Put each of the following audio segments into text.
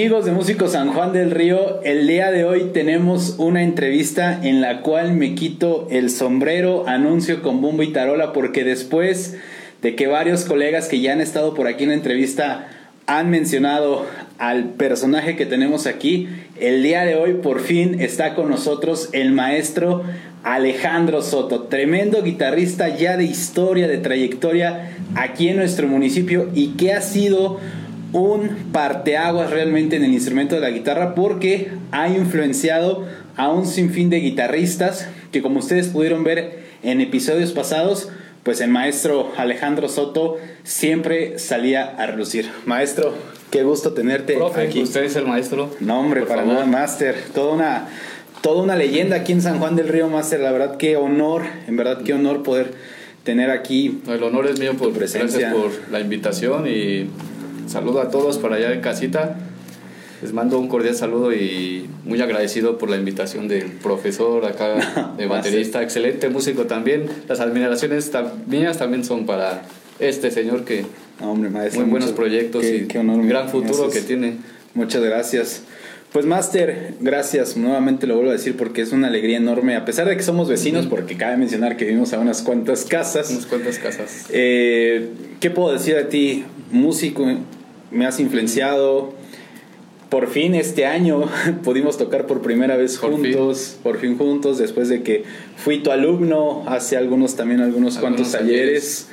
Amigos de Músicos San Juan del Río, el día de hoy tenemos una entrevista en la cual me quito el sombrero, anuncio con bombo y tarola, porque después de que varios colegas que ya han estado por aquí en la entrevista han mencionado al personaje que tenemos aquí, el día de hoy por fin está con nosotros el maestro Alejandro Soto, tremendo guitarrista ya de historia, de trayectoria aquí en nuestro municipio y que ha sido un parteaguas realmente en el instrumento de la guitarra porque ha influenciado a un sinfín de guitarristas que como ustedes pudieron ver en episodios pasados, pues el maestro Alejandro Soto siempre salía a relucir. Maestro, qué gusto tenerte aquí. Usted es el maestro. No, hombre, para nada, Master. Toda una toda una leyenda aquí en San Juan del Río, Master. La verdad, qué honor, en verdad, qué honor poder tener aquí. El honor es mío por presencia. Gracias por la invitación y saludo a todos para allá en casita. Les mando un cordial saludo y muy agradecido por la invitación del profesor acá, de baterista, excelente músico también. Las admiraciones mías también son para este señor que hombre, maestro, muy buenos proyectos y gran futuro que tiene. Muchas gracias. Pues Master, gracias, nuevamente lo vuelvo a decir porque es una alegría enorme, a pesar de que somos vecinos, porque cabe mencionar que vivimos a unas cuantas casas. Unas cuantas casas. Eh, ¿Qué puedo decir de ti? Músico, me has influenciado. Por fin este año pudimos tocar por primera vez juntos, por fin juntos, después de que fui tu alumno hace algunos también algunos, cuantos talleres.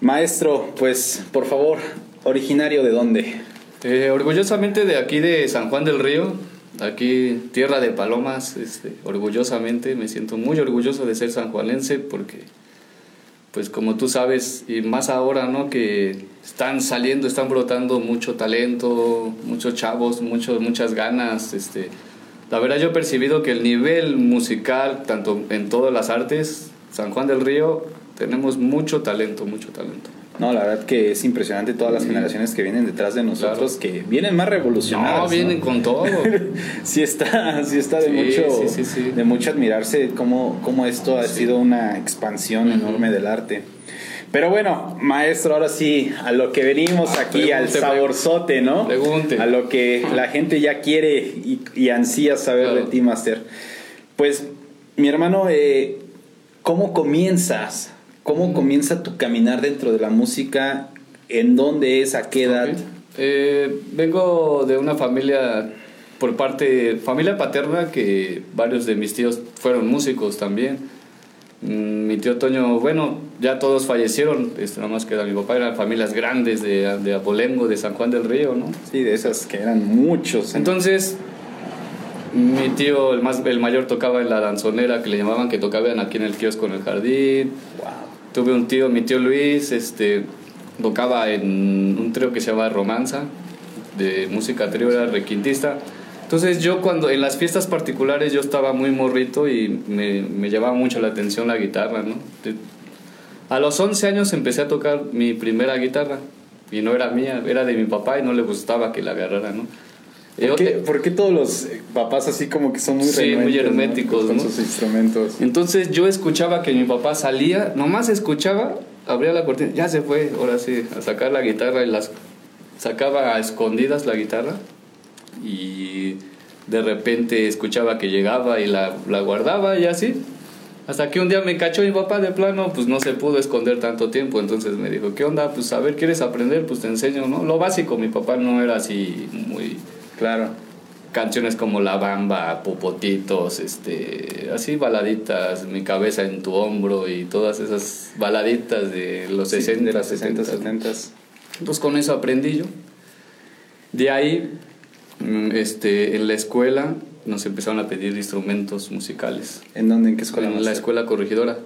Maestro, pues por favor, originario de dónde? Eh, orgullosamente de aquí de San Juan del Río, aquí tierra de palomas, este, orgullosamente me siento muy orgulloso de ser sanjuanense porque, pues como tú sabes, y más ahora, ¿no? Que están saliendo, están brotando mucho talento, muchos chavos, mucho, muchas ganas, este... La verdad yo he percibido que el nivel musical, tanto en todas las artes, San Juan del Río, tenemos mucho talento, mucho talento. No, la verdad que es impresionante todas las generaciones que vienen detrás de nosotros, que vienen más revolucionadas. No, vienen con todo. sí está, sí está de mucho, de mucho admirarse cómo, cómo esto ha sido una expansión enorme del arte. Pero bueno, maestro, ahora sí, a lo que venimos ah, aquí, al saborzote, ¿no? Pregunte. A lo que la gente ya quiere y, ansía saber de ti, Master. Pues, mi hermano, eh, ¿cómo comienzas ¿Cómo comienza tu caminar dentro de la música? ¿En dónde es? ¿A qué edad? Eh, vengo de una familia, por parte, familia paterna, que varios de mis tíos fueron músicos también. Mm, mi tío Toño, bueno, ya todos fallecieron, este, nada más queda mi papá, eran familias grandes de, de Abolengo, de San Juan del Río, ¿no? Sí, de esas que eran muchos. Entonces, mi tío, el, más, el mayor, tocaba en la danzonera que le llamaban, que tocaban aquí en el kiosco en el jardín. Wow. Tuve un tío, mi tío Luis, este, tocaba en un trío que se llama Romanza, de música trío, era requintista. Entonces yo cuando en las fiestas particulares yo estaba muy morrito y me, me llamaba mucho la atención la guitarra, ¿no? A los 11 años empecé a tocar mi primera guitarra y no era mía, era de mi papá y no le gustaba que la agarrara, ¿no? ¿Por qué, todos los papás así como que son muy, sí, muy herméticos con sus instrumentos? Entonces yo escuchaba que mi papá salía, nomás escuchaba, abría la cortina, ya se fue, ahora sí, a sacar la guitarra y las sacaba a escondidas la guitarra y de repente escuchaba que llegaba y la, la guardaba y así. Hasta que un día me cachó mi papá de plano, pues no se pudo esconder tanto tiempo, entonces me dijo, ¿qué onda? Pues a ver, ¿quieres aprender? Pues te enseño, ¿no? Lo básico, mi papá no era así muy Claro. Canciones como La Bamba, Popotitos, este, así baladitas, Mi cabeza en tu hombro y todas esas baladitas de los 60, de las 60, 70. Entonces con eso aprendí yo. De ahí, mm, este, en la escuela nos empezaron a pedir instrumentos musicales. ¿En dónde? ¿En qué escuela? En la escuela corregidora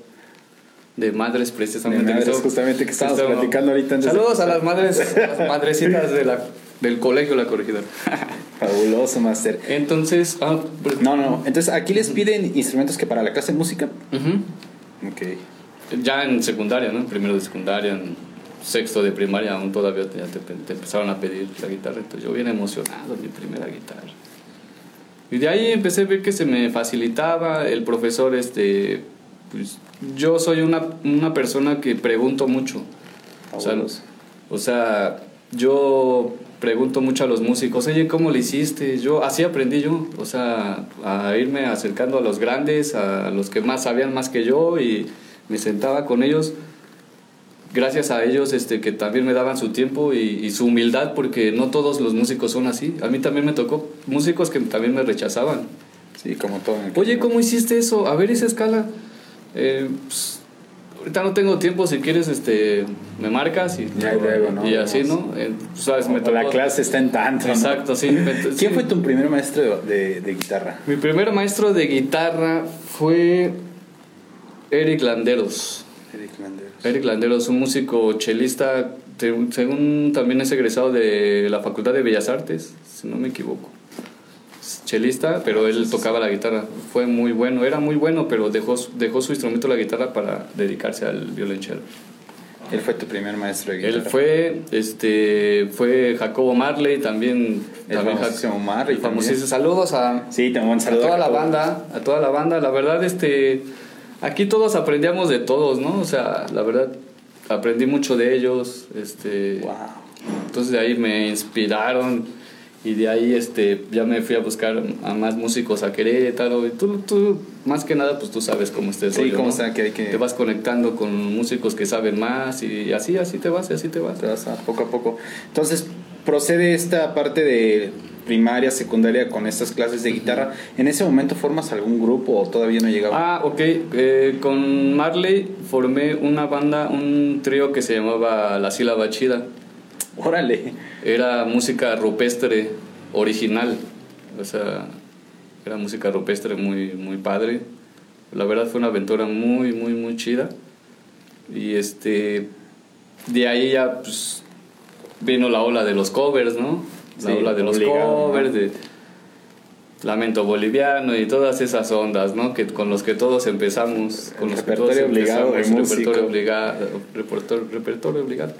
de madres precisamente. De madres, justamente que estábamos platicando ahorita. Saludos a las madres, las madrecitas de la, del colegio La Corregidora. Fabuloso, Master. Entonces, ah, no, no, entonces aquí les piden instrumentos que para la clase de música. Ok. Ya en secundaria, ¿no? Primero de secundaria, en sexto de primaria, aún todavía te, te, empezaron a pedir la guitarra. Entonces yo bien emocionado, mi primera guitarra. Y de ahí empecé a ver que se me facilitaba. El profesor, este, pues yo soy una, una persona que pregunto mucho. O sea, o sea yo pregunto mucho a los músicos, oye, ¿cómo le hiciste? Yo, así aprendí yo, o sea, a irme acercando a los grandes, a los que más sabían más que yo y me sentaba con ellos. Gracias a ellos este, que también me daban su tiempo y, y su humildad, porque no todos los músicos son así. A mí también me tocó músicos que también me rechazaban. Sí, como todo. Oye. ¿cómo hiciste eso? A ver esa escala. Eh, pues, ahorita no tengo tiempo, si quieres, este, me marcas y, Ya, luego, ¿no? y así, ¿no? Eh, sabes, me la clase está en tanto. ¿no? Exacto, sí. me- ¿Quién sí. fue tu primer maestro de, de- guitarra? Mi primer maestro de guitarra fue Eric Landeros. Eric Landeros. Eric Landeros, un músico chelista, según también es egresado de la Facultad de Bellas Artes, si no me equivoco. Chelista, pero él tocaba la guitarra. Fue muy bueno, era muy bueno, pero dejó, su- dejó su instrumento, la guitarra, para dedicarse al violonchelo. Él fue tu primer maestro de guitarra. Él fue, este, fue Jacobo Marley, también. El también famosísimo Marley famosísimo. Saludos a, Sí, te mando un a saludo. toda la Jacobo. banda, a toda la banda. La verdad, este, aquí todos aprendíamos de todos, ¿no? O sea, la verdad, aprendí mucho de ellos, este, Wow. entonces de ahí me inspiraron y de ahí, este, ya me fui a buscar a más músicos a Querétaro y tú, tú, más que nada, pues tú sabes cómo está el Sí, rollo, cómo ¿no? está, que hay que- Te vas conectando con músicos que saben más y así, así te vas y así te vas. Te vas a poco a poco. Entonces, procede esta parte de primaria, secundaria con estas clases de guitarra. ¿En ese momento formas algún grupo o todavía no llegaba? Ah, ok. Eh, con Marley formé una banda, un trío que se llamaba La Sílaba Chida. Órale. Era música rupestre original. O sea, era música rupestre muy, muy padre. La verdad fue una aventura muy, muy, muy chida. Y este. De ahí ya, pues. Vino la ola de los covers, ¿no? La Sí, ola de los obligado, covers, ¿no? de Lamento Boliviano y todas esas ondas, ¿no? Que con los que todos empezamos. Con El los que todos repertorio obligado repertorio obligado.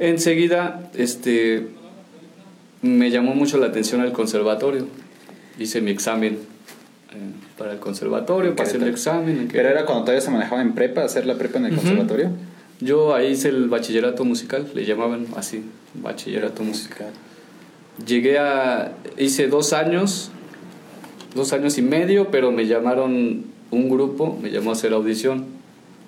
Enseguida, este, me llamó mucho la atención el conservatorio. Hice mi examen eh, para el conservatorio, pasé el examen. en Pero era cuando todavía se manejaba en prepa, hacer la prepa en el conservatorio. Yo ahí hice el bachillerato musical, le llamaban así, bachillerato musical. Llegué a, hice dos años, dos años y medio, pero me llamaron un grupo, me llamó a hacer audición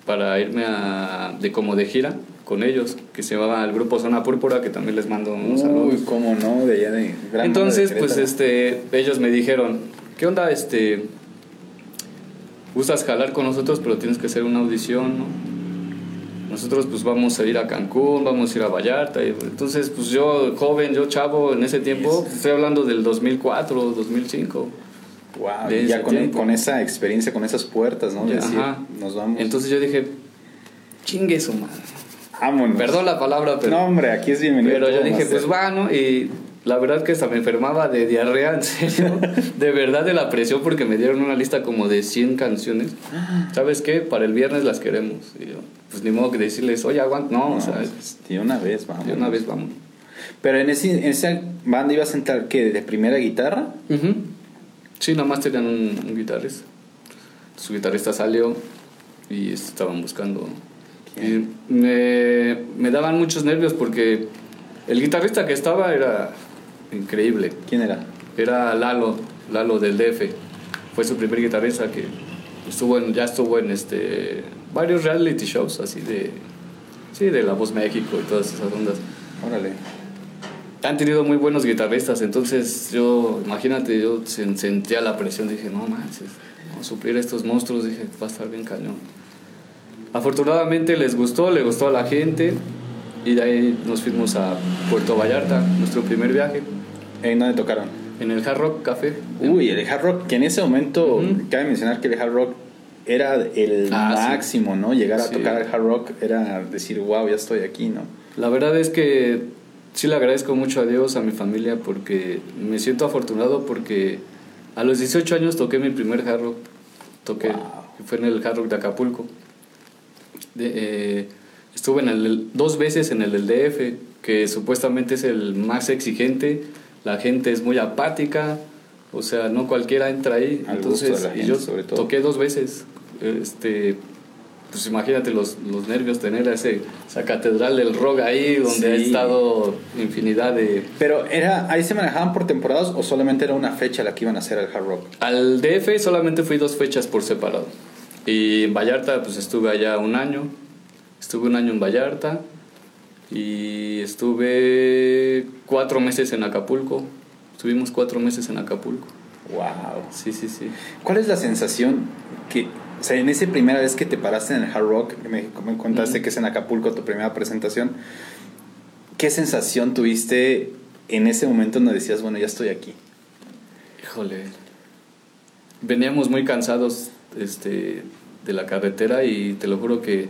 para irme a, de como de gira con ellos, que se llamaba el grupo Zona Púrpura, que también les mando un saludo. Uy, cómo no, de allá de Gran Entonces, de pues este, ellos me dijeron, ¿qué onda? Este, gustas jalar con nosotros, pero tienes que hacer una audición, ¿no? Nosotros pues vamos a ir a Cancún, vamos a ir a Vallarta. y- entonces, pues yo, joven, yo chavo, en ese tiempo, estoy hablando del 2004, 2005. Wow, y ya con, con esa experiencia, con esas puertas, ¿no? De Ya, decir, ajá. nos vamos. Entonces yo dije, chingue su madre. vámonos. Perdón la palabra, pero... No, hombre, aquí es bienvenido. Pero yo dije, pues va, ¿no? Y la verdad que hasta me enfermaba de diarrea, en serio. de verdad de la presión porque me dieron una lista como de 100 canciones. ¿Sabes qué? Para el viernes las queremos. Y yo, pues ni modo que decirles, oye, aguanta. No, No, o sea, pues, de una vez, vamos. de una vez vamos. Pero en, ese, en esa banda ibas a entrar, ¿qué? ¿De primera guitarra? Ujú. Sí, nada más tenían un, un guitarrista. Su guitarrista salió y estaban buscando. Y me, me daban muchos nervios porque el guitarrista que estaba era increíble. ¿Quién era? Era Lalo, Lalo del DF. Fue su primer guitarrista que estuvo en, ya estuvo en este varios reality shows así de sí, de La Voz México y todas esas ondas. Órale. Han tenido muy buenos guitarristas, entonces yo, imagínate, yo sen- sentía la presión, dije, no manches, a suplir a estos monstruos, dije, va a estar bien cañón. Afortunadamente les gustó, le gustó a la gente y de ahí nos fuimos a Puerto Vallarta, nuestro primer viaje, ¿En dónde tocaron? en el Hard Rock Café. Uy, el hard rock, que en ese momento, Ujú. cabe mencionar que el hard rock era el Ah, sí. máximo, ¿no? Llegar a Sí. tocar el hard rock era decir, wow, ya estoy aquí, ¿no? La verdad es que sí le agradezco mucho a Dios, a mi familia, porque me siento afortunado porque a los 18 años toqué mi primer hard rock. Toqué, Wow. fue en el hard rock de Acapulco. De, eh, estuve en el, dos veces en el del DF, que supuestamente es el más exigente. La gente es muy apática, o sea, no cualquiera entra ahí. Al Entonces, y yo sobre todo. toqué dos veces. Este, pues imagínate los, los nervios tener ese, esa catedral del rock ahí donde ha estado infinidad de... Pero era ahí se manejaban por temporadas o solamente era una fecha la que iban a hacer al hard rock. Al DF solamente fui dos fechas por separado. Y en Vallarta pues estuve allá un año. Estuve un año en Vallarta y estuve cuatro meses en Acapulco. Estuvimos cuatro meses en Acapulco. Wow. Sí, sí, sí. ¿Cuál es la sensación que o sea, en esa primera vez que te paraste en el Hard Rock, me, me contaste que es en Acapulco tu primera presentación, ¿qué sensación tuviste en ese momento donde decías, bueno, ya estoy aquí? Híjole. Veníamos muy cansados este, de la carretera y te lo juro que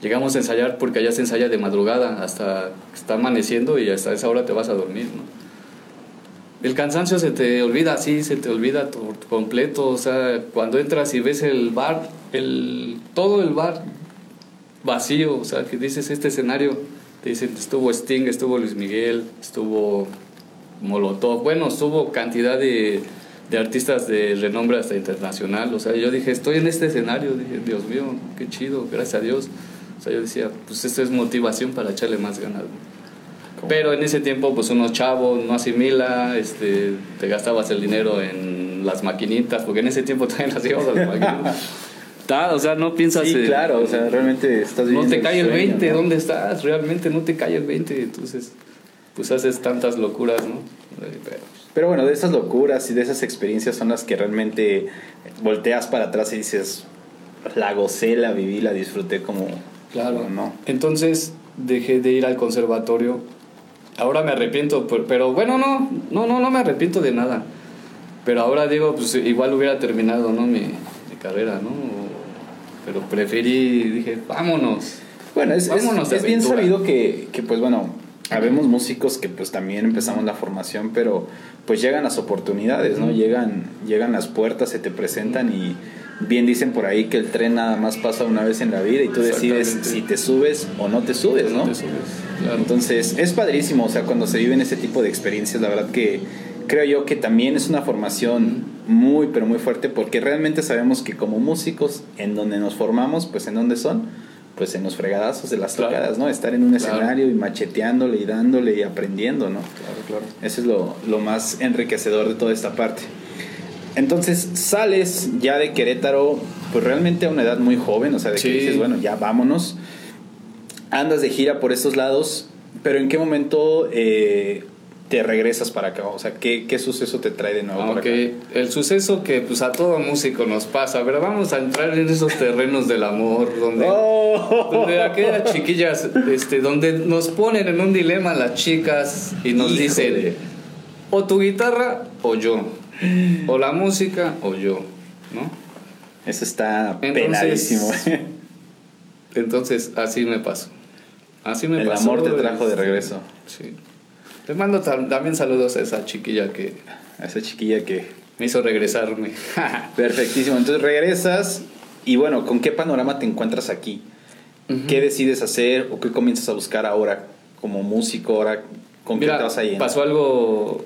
llegamos a ensayar porque allá se ensaya de madrugada hasta está amaneciendo y hasta esa hora te vas a dormir, ¿no? El cansancio se te olvida así, se te olvida por completo. O sea, cuando entras y ves el bar, el, todo el bar vacío, o sea, que dices este escenario, te dicen, estuvo Sting, estuvo Luis Miguel, estuvo Molotov, bueno, estuvo cantidad de, de artistas de renombre hasta internacional. O sea, yo dije, estoy en este escenario, dije, Dios mío, qué chido, gracias a Dios. O sea, yo decía, pues esto es motivación para echarle más ganas. Pero en ese tiempo, pues uno chavo, no asimila, este, te gastabas el dinero en las maquinitas, porque en ese tiempo también las llevas a las maquinitas. o sea, no piensas... Sí, claro, o sea, realmente estás No te cae el, 20, ¿dónde estás? Realmente no te cae el 20, entonces, pues haces tantas locuras, ¿no? Pero, pero bueno, de esas locuras y de esas experiencias son las que realmente volteas para atrás y dices, la gocé, la viví, la disfruté como... Claro, ¿no? Entonces dejé de ir al conservatorio ahora me arrepiento, pero bueno, no, no, no, no me arrepiento de nada. Pero ahora digo, pues igual hubiera terminado, ¿no? Mi, carrera, ¿no? Pero preferí, dije, vámonos. Bueno, es, es, bien sabido que, que, pues bueno, habemos músicos que pues también empezamos la formación, pero pues llegan las oportunidades, ¿no? Llegan, llegan las puertas, se te presentan y bien dicen por ahí que el tren nada más pasa una vez en la vida y tú decides si te subes o no te subes, ¿no? Entonces, es padrísimo, o sea, cuando se viven ese tipo de experiencias, la verdad que creo yo que también es una formación muy, pero muy fuerte, porque realmente sabemos que como músicos, en donde nos formamos, pues en donde son, pues en los fregadazos de las tocadas, ¿no? Estar en un escenario y macheteándole y dándole y aprendiendo, ¿no? Claro, claro. Eso es lo, lo más enriquecedor de toda esta parte. Entonces sales ya de Querétaro, pues realmente a una edad muy joven, o sea, de que dices, bueno, ya vámonos. Andas de gira por estos lados, pero ¿en qué momento eh, te regresas para acá? O sea, ¿qué, qué suceso te trae de nuevo para acá? El suceso que pues a todo músico nos pasa, pero vamos a entrar en esos terrenos del amor, donde, oh. donde aquellas chiquillas, este, donde nos ponen en un dilema las chicas y nos dicen, o tu guitarra o yo o la música o yo, ¿no? Eso está penadísimo. Entonces, así me pasó. Así me El amor te trajo de regreso. Sí. Les mando también saludos a esa chiquilla que... A esa chiquilla que... Me hizo regresarme. Perfectísimo. Entonces regresas y bueno, ¿con qué panorama te encuentras aquí? ¿Qué decides hacer o qué comienzas a buscar ahora como músico? Ahora, ¿Con qué te vas a Pasó algo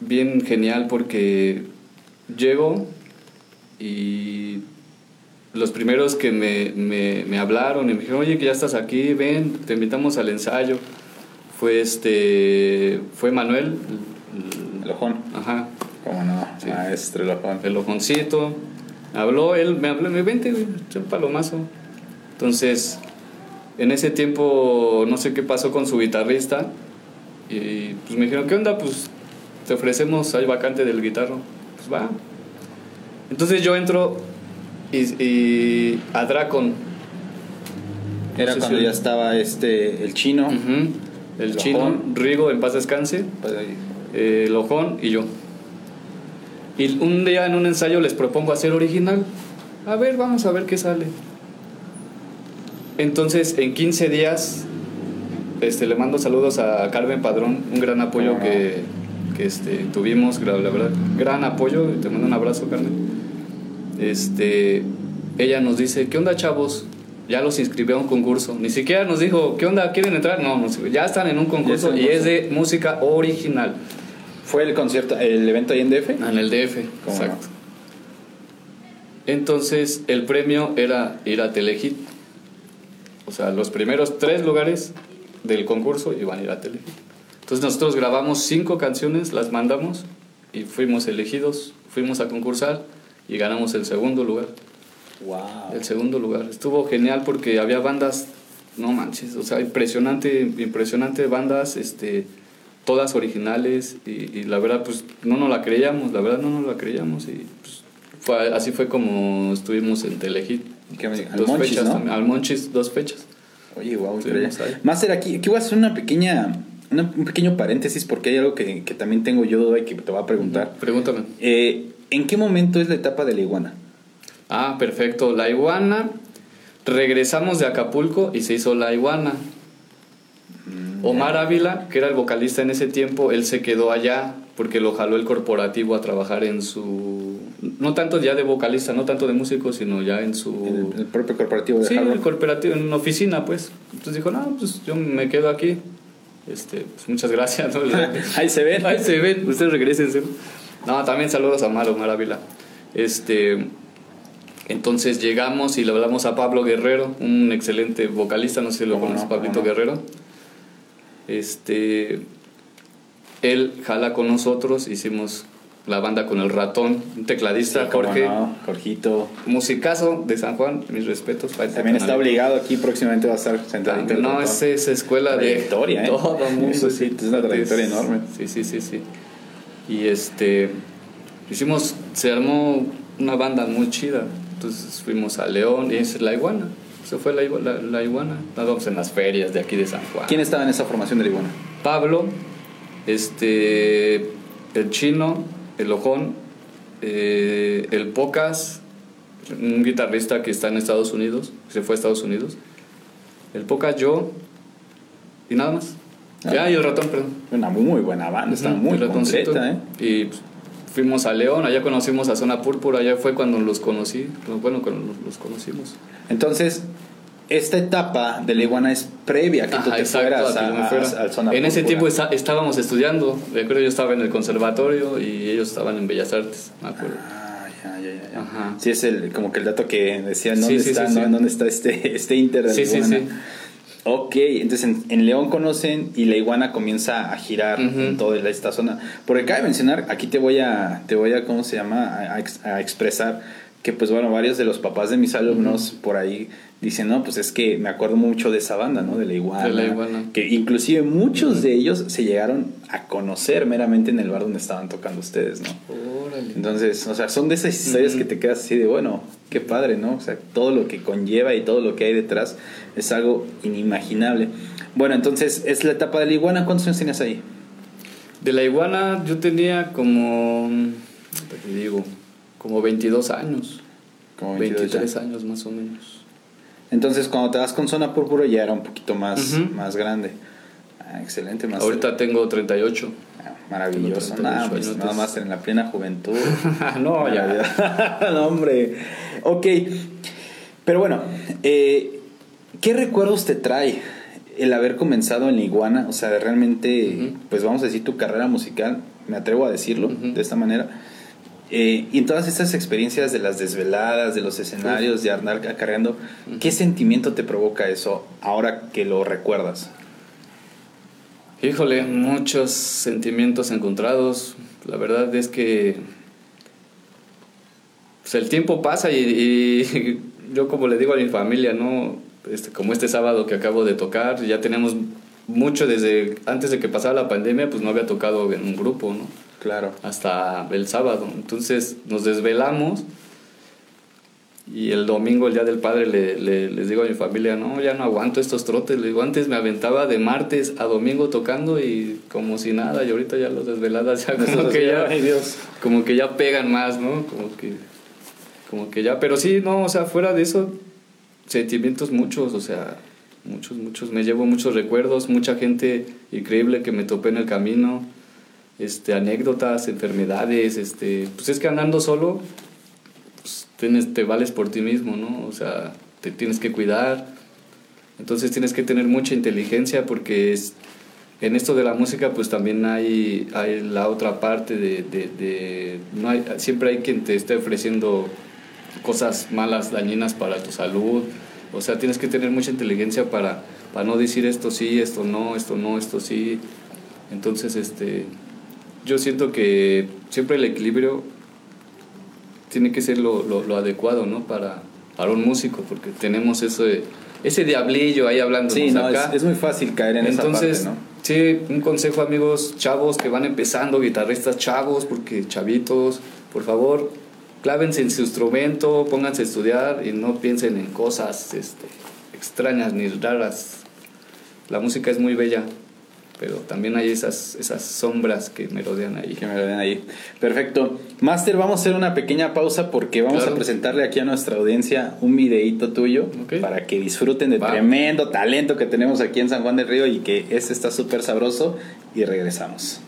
bien genial porque llego y los primeros que me, me, me, hablaron y me dijeron, oye, que ya estás aquí, ven, te invitamos al ensayo. Fue este, fue Manuel. El, ojón. Ajá. ¿Cómo no? Maestro el ojón. El ojoncito. Habló, él me habló, me vente, un palomazo. Entonces, en ese tiempo, no sé qué pasó con su guitarrista. Y pues me dijeron, ¿qué onda? Pues te ofrecemos, hay vacante del guitarro. Pues va. Entonces yo entro y, a Dracon. Era cuando ya estaba este el chino. El, chino, Rigo, en paz descanse. Eh, el ojón y yo. Y un día en un ensayo les propongo hacer original. A ver, vamos a ver qué sale. Entonces, en 15 días, este, le mando saludos a Carmen Padrón, un gran apoyo que este, tuvimos, la verdad, gran apoyo. Te mando un abrazo, Carmen. Este, ella nos dice, ¿qué onda, chavos? Ya los inscribió a un concurso. Ni siquiera nos dijo, ¿qué onda? ¿Quieren entrar? No, ya están en un concurso y es de música original. ¿Fue el concierto, el evento ahí en DF? En el DF, exacto. Entonces el premio era ir a Telehit. O sea, los primeros tres lugares del concurso iban a ir a Telehit. Entonces nosotros grabamos cinco canciones, las mandamos y fuimos elegidos, fuimos a concursar y ganamos el segundo lugar. Wow. El segundo lugar. Estuvo genial porque había bandas, no manches, o sea, impresionante, impresionante bandas, este, todas originales y, y la verdad, pues no nos la creíamos, la verdad no nos la creíamos y pues, fue, así fue como estuvimos en Telehit. ¿Qué me- Dos Monchis, fechas, ¿no? también, al Monchis, dos fechas. Oye, wow. Máster, aquí, aquí voy a hacer una pequeña, un pequeño paréntesis porque hay algo que, que también tengo yo duda y que te voy a preguntar. Pregúntame. Eh, ¿En qué momento es la etapa de la iguana? Ah, perfecto. La iguana. Regresamos de Acapulco y se hizo la iguana. Omar Ávila, que era el vocalista en ese tiempo, él se quedó allá porque lo jaló el corporativo a trabajar en su... No tanto ya de vocalista, no tanto de músico, sino ya en su... En el, el propio corporativo de Sí, Hard el corporativo, en una oficina, pues. Entonces dijo, no, pues yo me quedo aquí. Este, pues muchas gracias. ¿no? Ahí se ven. Ahí se ven, ustedes regresen. No, también saludos a Omar, Omar Ávila. Este, entonces llegamos y le hablamos a Pablo Guerrero, un excelente vocalista, no sé si lo ¿Cómo conoces, no? Pablito. Guerrero. Este, él jala con nosotros, hicimos la banda con el ratón, un tecladista, ¿Cómo Jorge, no? Jorgito. musicazo de San Juan, mis respetos. para También está canal. obligado aquí, próximamente va a estar sentado. No, es, es escuela de ¿eh? todo mundo. Sí, es una trayectoria enorme. Sí, sí, sí, sí. Y este, hicimos, se armó una banda muy chida. Entonces fuimos a León y es la iguana. Eso fue la, la, la iguana. Nos vamos en las ferias de aquí de San Juan. ¿Quién estaba en esa formación de la iguana? Pablo, este, el chino, el ojón, eh, el pocas, un guitarrista que está en Estados Unidos, que se fue a Estados Unidos, el pocas yo y nada más. Ah. Ya, y el ratón, perdón. Una muy buena banda, está Ujú, muy completa, ¿eh? Y pues, fuimos a León, allá conocimos a Zona Púrpura, allá fue cuando los conocí, bueno, cuando los conocimos. Entonces, esta etapa de la iguana es previa a que tú Ajá, te exacto, fueras a a, me a- fuera. al zona En ese tiempo está- estábamos estudiando. Recuerdo yo estaba en el conservatorio y ellos estaban en Bellas Artes, me acuerdo. Ah, ya, ya, ya. Ajá. Sí, es el, como que el dato que decían, ¿dónde Sí, sí, está, sí, no? ¿Dónde está este, este Inter de la Sí, sí, iguana? sí. Ok, entonces en, en León conocen y la iguana comienza a girar en toda esta zona. Porque cabe mencionar, aquí te voy a, te voy a, ¿cómo se llama? A, a a expresar que pues bueno, varios de los papás de mis alumnos por ahí dicen, no, pues es que me acuerdo mucho de esa banda, ¿no? De la iguana. De La Iguana. Que inclusive muchos de ellos se llegaron a conocer meramente en el bar donde estaban tocando ustedes, ¿no? Órale. Entonces, o sea, son de esas historias que te quedas así de, bueno, qué padre, ¿no? O sea, todo lo que conlleva y todo lo que hay detrás es algo inimaginable. Bueno, entonces, es la etapa de la iguana. ¿Cuántos años tenías ahí? De la iguana yo tenía como, ¿qué te digo? Como 22 años. Como 22 23 ya. años más o menos. Entonces, cuando te vas con zona púrpura ya era un poquito más, Ujú. más grande. Ah, excelente, más Ahorita tengo 38. maravilloso. tengo Nada, 38 pues, nada más en la plena juventud. no, ya. Maravilloso. no, hombre. Ok. Pero bueno, eh, ¿qué recuerdos te trae el haber comenzado en la iguana? O sea, de realmente, pues vamos a decir tu carrera musical, me atrevo a decirlo de esta manera. Eh, y en todas estas experiencias de las desveladas, de los escenarios, de andar acarreando, ¿qué sentimiento te provoca eso ahora que lo recuerdas? Híjole, muchos sentimientos encontrados. La verdad es que pues, el tiempo pasa y, y yo como le digo a mi familia, ¿no? Este, como este sábado que acabo de tocar, ya tenemos mucho desde antes de que pasara la pandemia, pues no había tocado en un grupo, ¿no? Claro. Hasta el sábado. Entonces nos desvelamos y el domingo, el Día del Padre, le, le- les digo a mi familia, no, ya no aguanto estos trotes. Le digo, antes me aventaba de martes a domingo tocando y como si nada, y ahorita ya las desveladas ya como que ya, Ay, Dios. como que ya pegan más, ¿no? Como que, como que ya, pero sí, no, o sea, fuera de eso, sentimientos muchos, o sea, muchos, muchos. Me llevo muchos recuerdos, mucha gente increíble que me topé en el camino, este, anécdotas, enfermedades, este, pues es que andando solo, pues tienes, te vales por ti mismo, ¿no? O sea, te tienes que cuidar, entonces tienes que tener mucha inteligencia porque es, en esto de la música pues también hay, hay la otra parte de, de, de- no hay, siempre hay quien te esté ofreciendo cosas malas, dañinas para tu salud. O sea, tienes que tener mucha inteligencia para, para no decir esto sí, esto no, esto no, esto sí. Entonces, este, yo siento que siempre el equilibrio tiene que ser lo, lo, adecuado, ¿no? Para, para un músico, porque tenemos ese, ese diablillo ahí hablando. Sí, no, Es, muy fácil caer en Entonces, esa parte, ¿no? Sí, un consejo, amigos, chavos que van empezando, guitarristas chavos, porque chavitos, por favor, clávense en su instrumento, pónganse a estudiar y no piensen en cosas este, extrañas ni raras. La música es muy bella pero también hay esas, esas sombras que me rodean ahí. Que me rodean ahí. Perfecto. Master, vamos a hacer una pequeña pausa porque vamos a presentarle aquí a nuestra audiencia un videíto tuyo para que disfruten de tremendo talento que tenemos aquí en San Juan del Río y que este está súper sabroso y regresamos.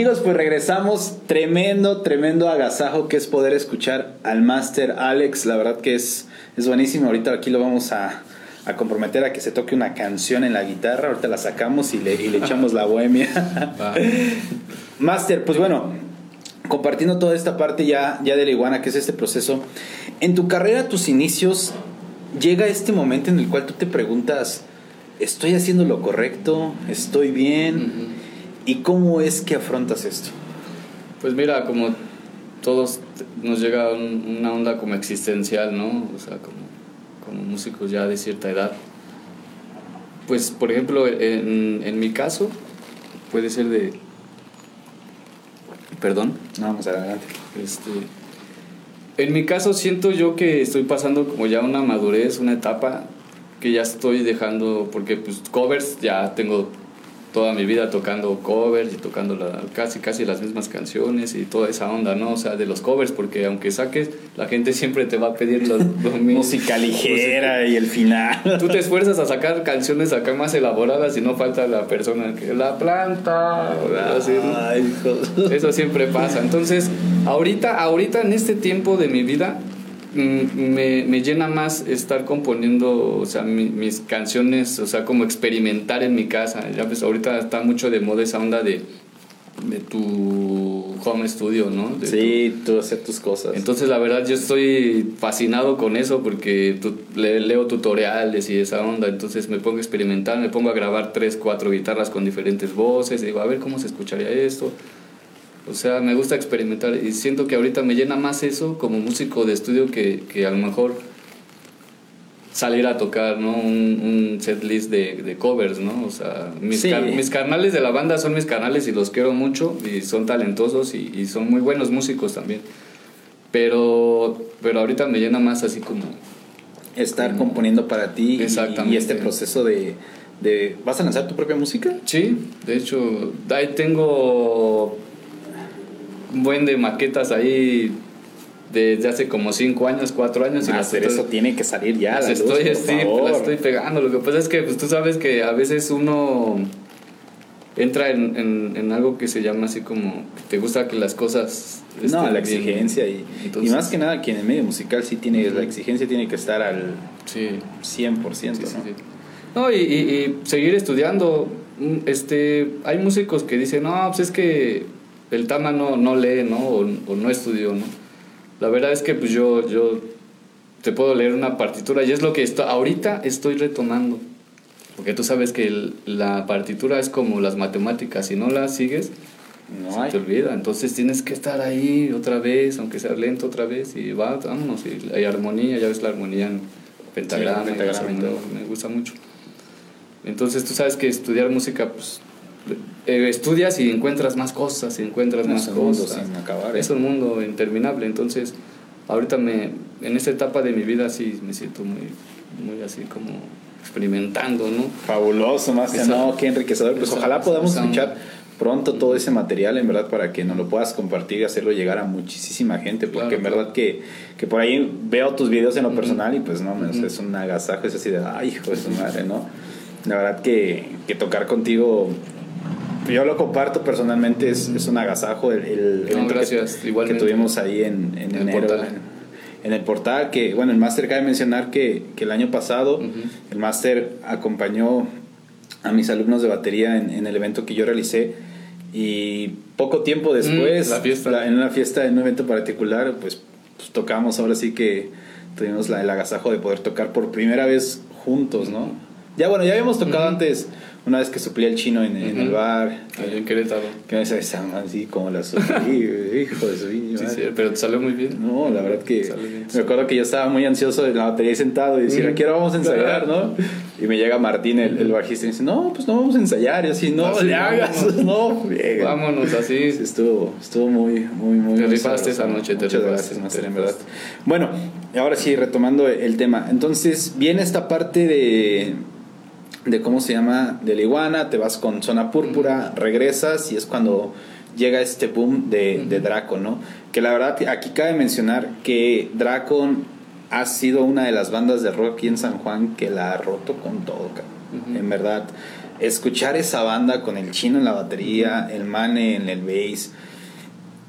Amigos, pues regresamos. Tremendo, tremendo agasajo que es poder escuchar al Master Alex. La verdad que es, es buenísimo. Ahorita aquí lo vamos a, comprometer a que se toque una canción en la guitarra. Ahorita la sacamos y le, y le echamos la bohemia. Master, pues bueno, compartiendo toda esta parte ya, ya de la iguana, que es este proceso. En tu carrera, tus inicios, llega este momento en el cual tú te preguntas, ¿estoy haciendo lo correcto? ¿Estoy bien? ¿Y cómo es que afrontas esto? Pues mira, como todos nos llega una onda como existencial, ¿no? O sea, como, como músicos ya de cierta edad. Pues, por ejemplo, en, en mi caso, puede ser de... Perdón. No, vamos adelante. Este, en mi caso siento yo que estoy pasando como ya una madurez, una etapa que ya estoy dejando, porque pues covers ya tengo toda mi vida tocando covers y tocando la, casi casi las mismas canciones y toda esa onda, ¿no? O sea, de los covers, porque aunque saques, la gente siempre te va a pedir los, música ligera y el final. Tú te esfuerzas a sacar canciones acá más elaboradas y no falta la persona que la planta, así, Eso siempre pasa. Entonces, ahorita, ahorita en este tiempo de mi vida, me, me, llena más estar componiendo, o sea, mis canciones, o sea, como experimentar en mi casa. Ya ves, ahorita está mucho de moda esa onda de, de tu home studio, ¿no? sí, tú hacer tus cosas. Entonces, la verdad, yo estoy fascinado con eso porque leo tutoriales y esa onda. Entonces, me pongo a experimentar, me pongo a grabar tres, cuatro guitarras con diferentes voces y digo, a ver cómo se escucharía esto o sea, me gusta experimentar y siento que ahorita me llena más eso como músico de estudio que, que a lo mejor salir a tocar, ¿no? Un, un set list de, de, covers, ¿no? O sea, mis, mis canales de la banda son mis canales y los quiero mucho y son talentosos y, y son muy buenos músicos también. Pero, pero ahorita me llena más así como... Estar componiendo para ti y, y este proceso de, de... ¿Vas a lanzar tu propia música? Sí, de hecho, ahí tengo un buen de maquetas ahí desde hace como 5 años, 4 años. y hacer eso tiene que salir ya. Las estoy, estoy pegando. Lo que pasa es que pues, tú sabes que a veces uno entra en, en, algo que se llama así como te gusta que las cosas no la exigencia y, y, más que nada quien en el medio musical sí tiene la exigencia tiene que estar al sí. 100% ¿no? no y, y, seguir estudiando mm, este hay músicos que dicen no pues es que el Tama no, no lee, ¿no? O, no estudió, ¿no? La verdad es que pues yo, yo te puedo leer una partitura y es lo que esto, ahorita estoy retomando. Porque tú sabes que la partitura es como las matemáticas, si no las sigues, No se hay. te olvida. Entonces tienes que estar ahí otra vez, aunque sea lento otra vez, y va, vámonos. Y hay armonía, ya ves la armonía en pentagrama, Sí, pentagrama, ¿no? me gusta mucho. Entonces tú sabes que estudiar música, pues eh, estudias y encuentras más cosas, y encuentras No, más es un mundo cosas. sin acabar, ¿eh? Es un mundo interminable. Entonces, ahorita me, en esta etapa de mi vida sí me siento muy, muy así como experimentando, ¿no? Fabuloso, más que no, qué enriquecedor. Pues esa- ojalá podamos esa- escuchar pronto todo ese material, en verdad, para que nos lo puedas compartir y hacerlo llegar a muchísima gente, porque Claro, en verdad claro. que, que por ahí veo tus videos en lo personal y pues no, Ujú. es un agasajo, es así de, ay, hijo de su madre, ¿no? La verdad que, que tocar contigo, yo lo comparto personalmente, es, es un agasajo el, el No, evento que- gracias, que, igualmente. tuvimos ahí en, en el enero. portal. En el portal, que bueno, el máster cabe mencionar que, que el año pasado Ujú. el máster acompañó a mis alumnos de batería en, en el evento que yo realicé y poco tiempo después, Mm, la fiesta. en una fiesta, en un evento particular, pues, pues tocamos, ahora sí que tuvimos la, el agasajo de poder tocar por primera vez juntos, ¿no? Ya bueno, ya habíamos tocado Ujú. antes, una vez que suplía el chino en, en el bar, Allá en Querétaro. que me decía, así como la suplí, hijo de su Sí, madre". sí, pero te salió muy bien. No, la verdad que bien, me acuerdo que yo estaba muy ansioso en la batería sentado y decía, Mm. quiero vamos a ensayar, ¿no? Y me llega Martín, el, el bajista, y dice, no, pues no vamos a ensayar. Y así, no, Así, le hagas, vámonos. no, friega". Vámonos así. Sí, estuvo, estuvo muy, muy, muy Te rifaste esa noche, te Muchas rifaste, gracias, te en verdad. Bueno, ahora sí, retomando el tema. Entonces, viene esta parte de, de cómo se llama, de la iguana, te vas con zona púrpura, regresas y es cuando llega este boom de, de Dracon, ¿no? Que la verdad, aquí cabe mencionar que Dracon ha sido una de las bandas de rock aquí en San Juan que la ha roto con todo, cabrón. Ujú. En verdad, escuchar esa banda con el chino en la batería, el mane en el bass,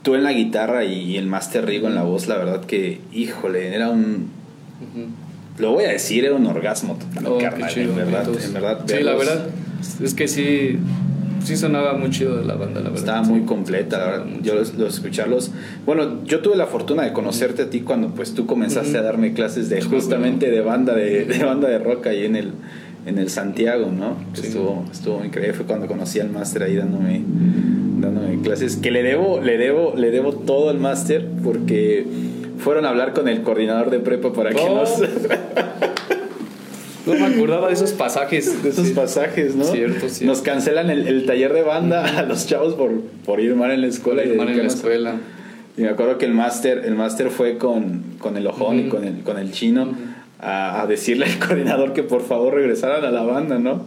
tú en la guitarra y el Master Rigo en la voz, la verdad que, híjole, era un. Lo voy a decir, era un orgasmo total, Oh, carnal, chido, en verdad, entonces. en verdad. Sí, la verdad. Es que sí. Sí sonaba muy chido la banda, la verdad. Estaba muy completa, la verdad. Yo los, los escucharlos. Bueno, yo tuve la fortuna de conocerte a ti cuando pues tú comenzaste a darme clases de justamente de banda de, de banda de rock ahí en el en el Santiago, ¿no? Sí. Estuvo estuvo increíble, fue cuando conocí al máster ahí dándome dándome clases que le debo le debo le debo todo al máster porque fueron a hablar con el coordinador de prepa para que Oh. nos No me acordaba de esos pasajes. de esos Sí. pasajes, ¿no? Cierto, cierto. Nos cancelan el, el taller de banda a los chavos por, por ir mal en la escuela. y Mal en la escuela. Y me acuerdo que el máster, el máster fue con, con el ojón y con el, con el chino a, a decirle al coordinador que por favor regresaran a la banda, ¿no?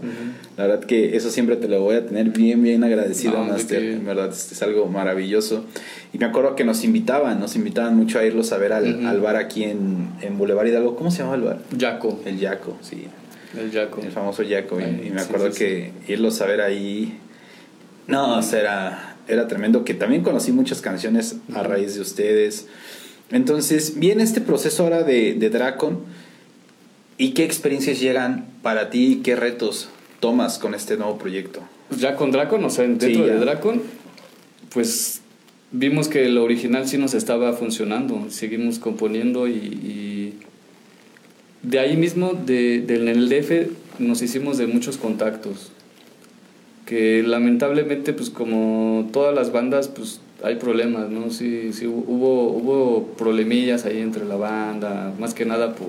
La verdad que eso siempre te lo voy a tener bien, bien agradecido, No, que- En verdad, es, es algo maravilloso. Y me acuerdo que nos invitaban, nos invitaban mucho a irlos a ver al, Ujú. al bar aquí en, en Boulevard Hidalgo. ¿Cómo se llama el bar? Yaco. El Yaco, sí. El Yaco. El famoso Yaco. y- Ay, y me acuerdo sí, que irlos a ver ahí. No, o sea, era, era tremendo. Que también conocí muchas canciones a raíz de ustedes. Entonces, viene este proceso ahora de, de Dracon. ¿Y qué experiencias llegan para ti? ¿Qué retos tomas con este nuevo proyecto? Ya con Dracon, o sea, dentro Sí, de Dracon, pues vimos que el original sí nos estaba funcionando. Seguimos componiendo y, y de ahí mismo, de, del- en el DF, nos hicimos de muchos contactos. Que lamentablemente, pues como todas las bandas, pues hay problemas, ¿no? Sí, sí hubo, hubo problemillas ahí entre la banda, más que nada por...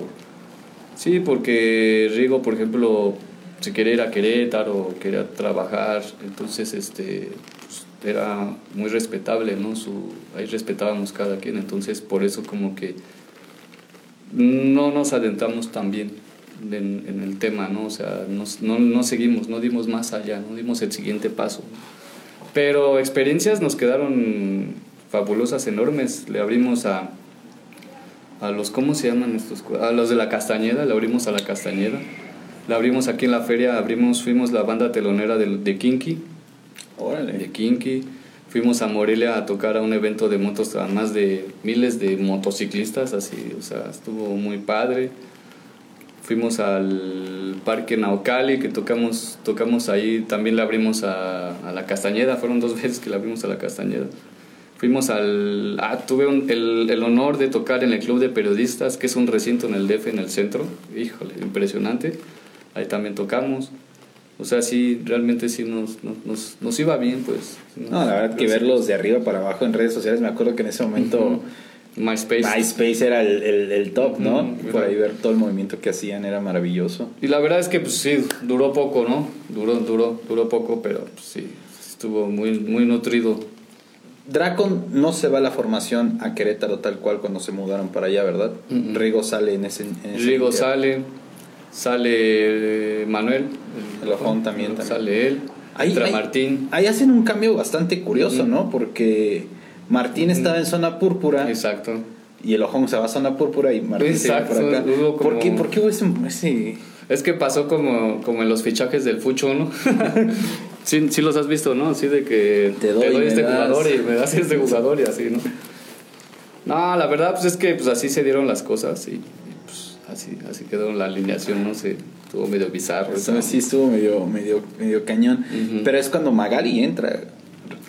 Sí, porque Rigo, por ejemplo, se quería ir a Querétaro, quería trabajar, entonces este pues, era muy respetable, ¿no? Su, ahí respetábamos cada quien, entonces por eso como que no nos adentramos tan bien en, el tema, ¿no? O sea, nos- no, no seguimos, no dimos más allá, no dimos el siguiente paso. Pero experiencias nos quedaron fabulosas, enormes. Le abrimos a, a los, ¿cómo se llaman estos? A los de la Castañeda, le abrimos a la Castañeda. Le abrimos aquí en la feria, abrimos, fuimos la banda telonera de, de Kinky, de Órale. Kinky. Fuimos a Morelia a tocar a un evento de motos a más de miles de motociclistas, así, o sea, estuvo muy padre. Fuimos al Parque Naucali, que tocamos, tocamos ahí, también le abrimos a, a la Castañeda, fueron dos veces que le abrimos a la Castañeda. Fuimos al... Ah, tuve un- el, el honor de tocar en el Club de Periodistas, que es un recinto en el DF, en el centro. Híjole, impresionante. Ahí también tocamos. O sea, sí, realmente sí nos, nos, nos, iba bien, pues. no, la verdad que verlos de arriba para abajo en redes sociales, me acuerdo que en ese momento... MySpace. MySpace era el, el, top, ¿no? Por ahí ver todo el movimiento que hacían era maravilloso. Y la verdad es que, pues sí, duró poco, ¿no? Duró, duró, duró poco, pero pues, sí, estuvo muy, muy nutrido. Dracon no se va a la formación a Querétaro tal cual cuando se mudaron para allá, ¿verdad? Rigo sale en ese. En Rigo sale, sale eh, Manuel. El, ojón también, Sale él. Ahí, entra Martín. Ahí hacen un cambio bastante curioso, ¿no? Porque Martín estaba en zona púrpura. Exacto. Y el ojón se va a zona púrpura y Martín Exacto, se va ¿Por, qué, ¿Por qué hubo ese, Es que pasó como, como en los fichajes del Fucho, ¿no? sí, sí los has visto, ¿no? Así de que te doy, este jugador y me das este jugador y así, ¿no? No, la verdad pues es que pues así se dieron las cosas y, así, así quedó la alineación, no sé, estuvo medio bizarro. Sí, estuvo medio, medio, medio cañón. Pero es cuando Magali entra.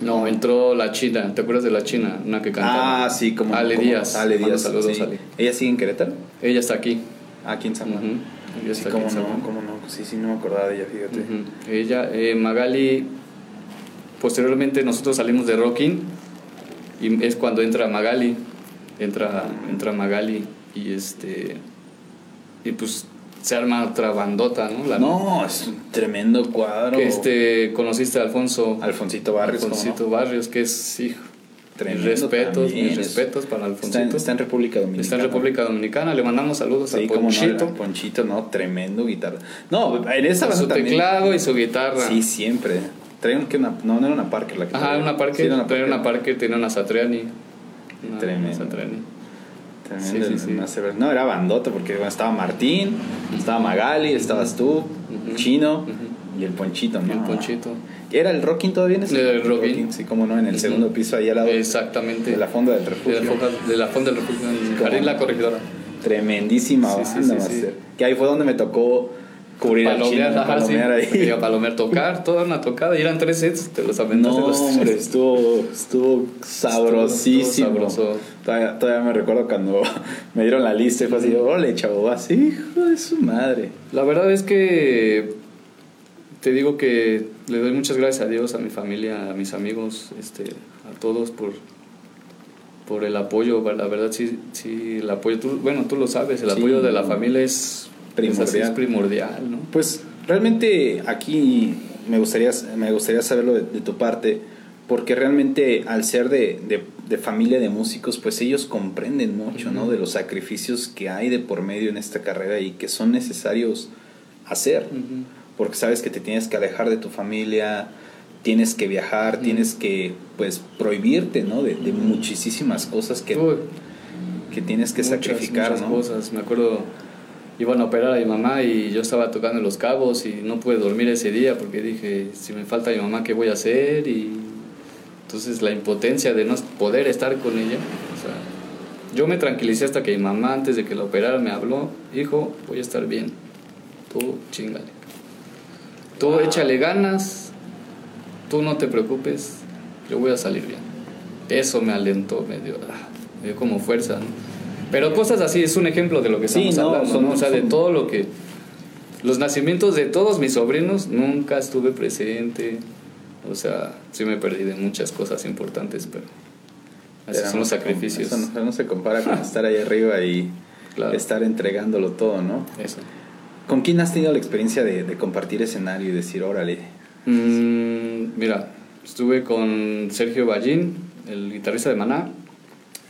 No, entró la China, ¿te acuerdas de la China? Una que cantaba. Ah, sí, como Ale Díaz. Ale Díaz. Saludos, Ale. ¿Ella sigue en Querétaro? Ella está aquí. Aquí en San Juan. sí, cómo no, cómo no. Sí, sí, no me acordaba de ella, fíjate. Ella, eh, Magali, posteriormente nosotros salimos de Rocking y es cuando entra Magali. Entra, entra Magali y este. Y pues se arma otra bandota, ¿no? no, es un tremendo cuadro. este, conociste a Alfonso. Alfonsito Barrios. Alfonsito Barrios, que es, hijo. Tremendo respetos, respetos para Alfonsito. Está en, República Dominicana. Está en República Dominicana, le mandamos saludos a Ponchito. No, Ponchito, no, tremendo guitarra. No, en esa Su teclado y su guitarra. Sí, siempre. Trae que una, no, no era una Parker la que Ajá, una Parker, sí, una Parker. una Parker, tenía una Satriani. Tremendo. Satriani. Tremendo. Sí, sí, No, era bandota porque estaba Martín, estaba Magali, estabas tú, Chino y el Ponchito, ¿no? el Ponchito. ¿Era el Rocking todavía en ese El Rocking. Sí, como no, en el segundo piso ahí al lado. Exactamente. De la Fonda del Refugio. De la, Fonda del Refugio, en Jardín La Corregidora. Tremendísima banda, Que ahí fue donde me tocó cubrir palomear, chino, palomear ahí. palomear, tocar, toda una tocada. Y eran tres sets, te los aventaste no, los hombre, estuvo, estuvo sabrosísimo. sabroso. Todavía, todavía, me recuerdo cuando me dieron la lista y fue así, ole, chavo, así, hijo de su madre. La verdad es que te digo que le doy muchas gracias a Dios, a mi familia, a mis amigos, este, a todos por, por el apoyo. La verdad, sí, sí el apoyo, tú, bueno, tú lo sabes, el apoyo de la familia es primordial. Es, primordial ¿no? Pues realmente aquí me gustaría, me gustaría saberlo de, tu parte, porque realmente al ser de, de, familia de músicos, pues ellos comprenden mucho, ¿no? De los sacrificios que hay de por medio en esta carrera y que son necesarios hacer porque sabes que te tienes que alejar de tu familia, tienes que viajar, tienes que pues prohibirte, ¿no? De, muchísimas cosas que, que tienes que sacrificar, muchas cosas, me acuerdo iban a operar a mi mamá y yo estaba tocando los cabos y no pude dormir ese día porque dije, si me falta mi mamá, ¿qué voy a hacer? Y entonces la impotencia de no poder estar con ella, o sea, yo me tranquilicé hasta que mi mamá antes de que la operara me habló, hijo, voy a estar bien, tú chingale. Tú échale ganas, tú no te preocupes, yo voy a salir bien. Eso me alentó, me dio, me dio como fuerza. Pero cosas así, es un ejemplo de lo que estamos hablando, o sea, de todo lo que... Los nacimientos de todos mis sobrinos nunca estuve presente. O sea, sí me perdí de muchas cosas importantes, pero así son los sacrificios. Eso no, se compara con estar ahí arriba y estar entregándolo todo, ¿no? Eso. ¿Con quién has tenido la experiencia de, compartir escenario y decir, órale? Mm, mira, estuve con Sergio Ballín, el guitarrista de Maná.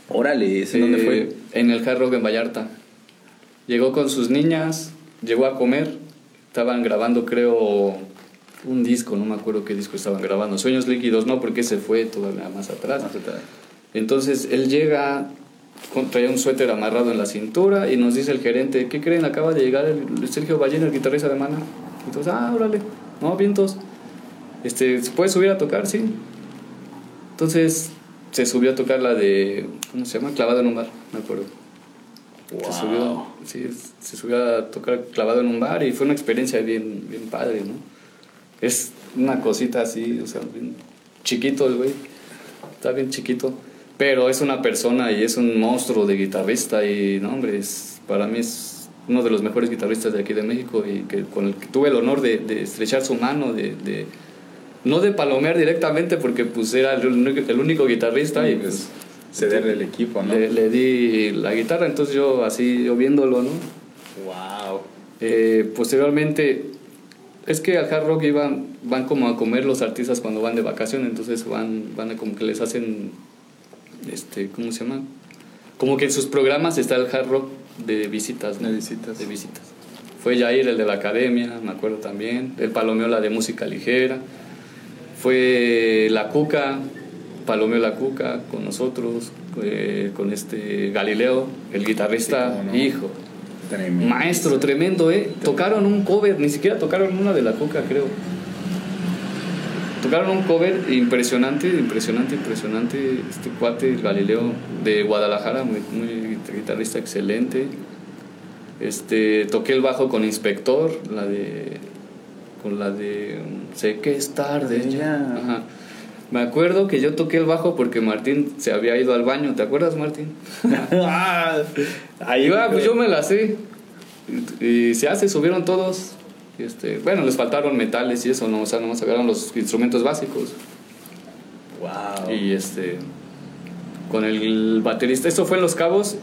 Órale, ¿ese dónde fue? En el Hard Rock en Vallarta. Llegó con sus niñas, llegó a comer, estaban grabando creo un disco, no me acuerdo qué disco estaban grabando. Sueños líquidos no, porque se fue todavía más atrás. Más atrás. Entonces él llega, traía un suéter amarrado en la cintura y nos dice el gerente, ¿qué creen? Acaba de llegar el, Sergio Ballén, el guitarrista de Mana. Entonces, ah, órale, no, vientos. Este, ¿Se puede subir a tocar? Sí. Entonces se subió a tocar la de, ¿cómo se llama? Clavado en un bar, me acuerdo. Se, subió, sí, se subió a tocar clavado en un bar y fue una experiencia bien, bien padre, ¿no? Es una cosita así, o sea, bien chiquito el güey. Está bien chiquito pero es una persona y es un monstruo de guitarrista y no hombre es, para mí es uno de los mejores guitarristas de aquí de México y que, con el que tuve el honor de, de estrechar su mano, de, de, no de palomear directamente porque pues era el único, el único guitarrista y pues cederle el equipo, ¿no? le, le di la guitarra, entonces yo así, yo viéndolo, ¿no? Wow. Eh, posteriormente, es que al hard rock iban, van como a comer los artistas cuando van de vacaciones, entonces van, van a como que les hacen, este, ¿cómo se llama? Como que en sus programas está el hard rock de visitas, ¿no? De visitas. De visitas. Fue Jair el de la academia, me acuerdo también. El palomeó la de música ligera. Fue la Cuca, palomeó la Cuca con nosotros, eh, con este Galileo, el guitarrista, Sí, cómo no. hijo. Tremendo. Maestro, tremendo, ¿eh? Tocaron un cover, ni siquiera tocaron una de la Cuca, creo. Tocaron un cover impresionante, impresionante, impresionante. Este cuate, el Galileo de Guadalajara, muy, muy guitarrista excelente. Este, toqué el bajo con Inspector, la de. Con la de. um, Sé que es tarde ya. Ya. Ajá. Me acuerdo que yo toqué el bajo porque Martín se había ido al baño, ¿te acuerdas, Martín? Ah, ahí va, pues yo me la sé. Y, se hace, subieron todos. Este, bueno, les faltaron metales y eso, no, o sea, nomás agarraron los instrumentos básicos. Wow. Y este, con el baterista, esto fue en Los Cabos,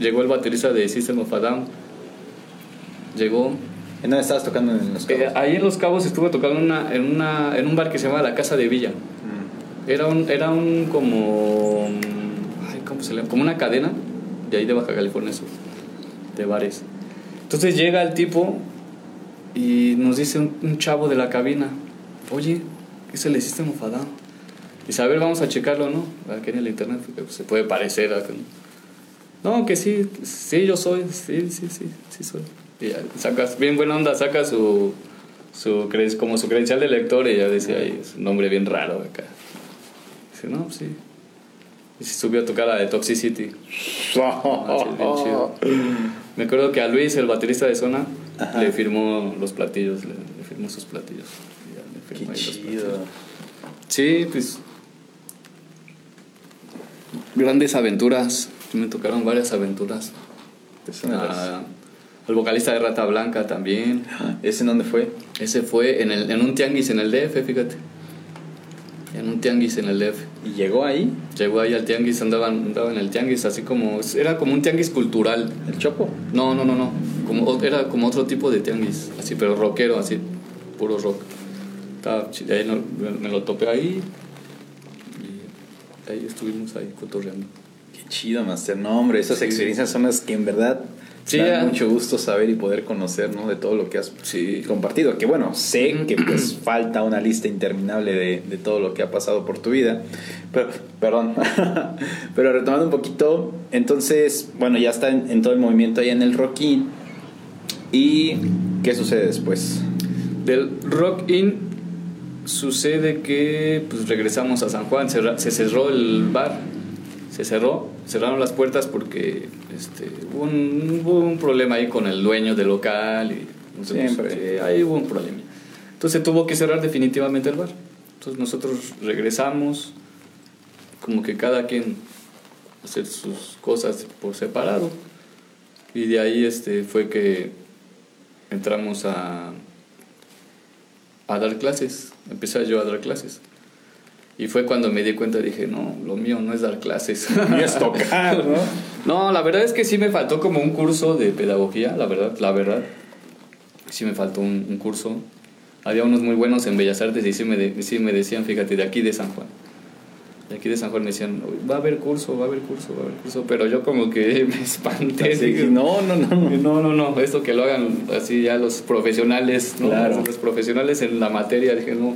llegó el baterista de System of a Down. Llegó. ¿En dónde estabas tocando en los Eh, cabos? ahí en Los Cabos estuve tocando una, en, una, en un bar que se llama La Casa de Villa. Mm. Era un, era un como. Ay, ¿Cómo se llama? Como una cadena de ahí de Baja California Sur, de bares. Entonces llega el tipo y nos dice un, un chavo de la cabina: Oye, ¿qué se le hiciste mofadado? Dice: A ver, vamos a checarlo, ¿no? Aquí en el internet, pues, se puede parecer. a- No, que sí, sí, yo soy, sí, sí, sí, sí soy. Sacas, bien buena onda, saca su, su como su credencial de lector y ya decía ahí, es un nombre bien raro acá. Dice, no, sí. Y se subió a tocar la de Toxicity. Me acuerdo que a Luis, el baterista de Zona, Ajá. le firmó los platillos, le, le firmó sus platillos. Y ya le Qué firmó chido. platillos. Sí, pues. Grandes aventuras. Me tocaron varias aventuras. Ah, el vocalista de Rata Blanca también. ¿Ese en dónde fue? Ese fue en, el, en un tianguis en el DF, fíjate. En un tianguis en el DF. ¿Y llegó ahí? Llegó ahí al tianguis, andaba, andaba en el tianguis, así como. Era como un tianguis cultural. ¿El Chopo? No, no, no, no. Como, era como otro tipo de tianguis, así, pero rockero, así, puro rock. Estaba ahí no- me lo topé ahí. Y ahí estuvimos ahí cotorreando. Qué chido, Master. No, hombre, esas Sí. experiencias son las que en verdad Sí, ya. mucho gusto saber y poder conocer, ¿no? De todo lo que has Sí. compartido. Que bueno, sé que pues falta una lista interminable de, de todo lo que ha pasado por tu vida. Pero, perdón. Pero retomando un poquito, entonces, bueno, ya está en, en todo el movimiento ahí en el Rockin. ¿Y qué sucede después? Del Rock In sucede que pues regresamos a San Juan, cerra- se cerró el bar, se cerró, cerraron las puertas porque este, hubo, un, hubo un problema ahí con el dueño del local y sé, Siempre. pues, sí, ahí hubo un problema. Entonces tuvo que cerrar definitivamente el bar. Entonces nosotros regresamos, como que cada quien hacer sus cosas por separado. Y de ahí este, fue que entramos a, a dar clases. Empecé yo a dar clases. Y fue cuando me di cuenta, dije, no, lo mío no es dar clases. Y es tocar, ¿no? No, la verdad es que sí me faltó como un curso de pedagogía, la verdad, la verdad. Sí me faltó un, un curso. Había unos muy buenos en Bellas Artes y sí me, de- sí me decían, fíjate, de aquí de San Juan. De aquí de San Juan me decían, va a haber curso, va a haber curso, va a haber curso. Pero yo como que me espanté. Así dije, no, no, no, no. no, no, no, esto que lo hagan así ya los profesionales, ¿no? Claro. Los profesionales en la materia, dije, no,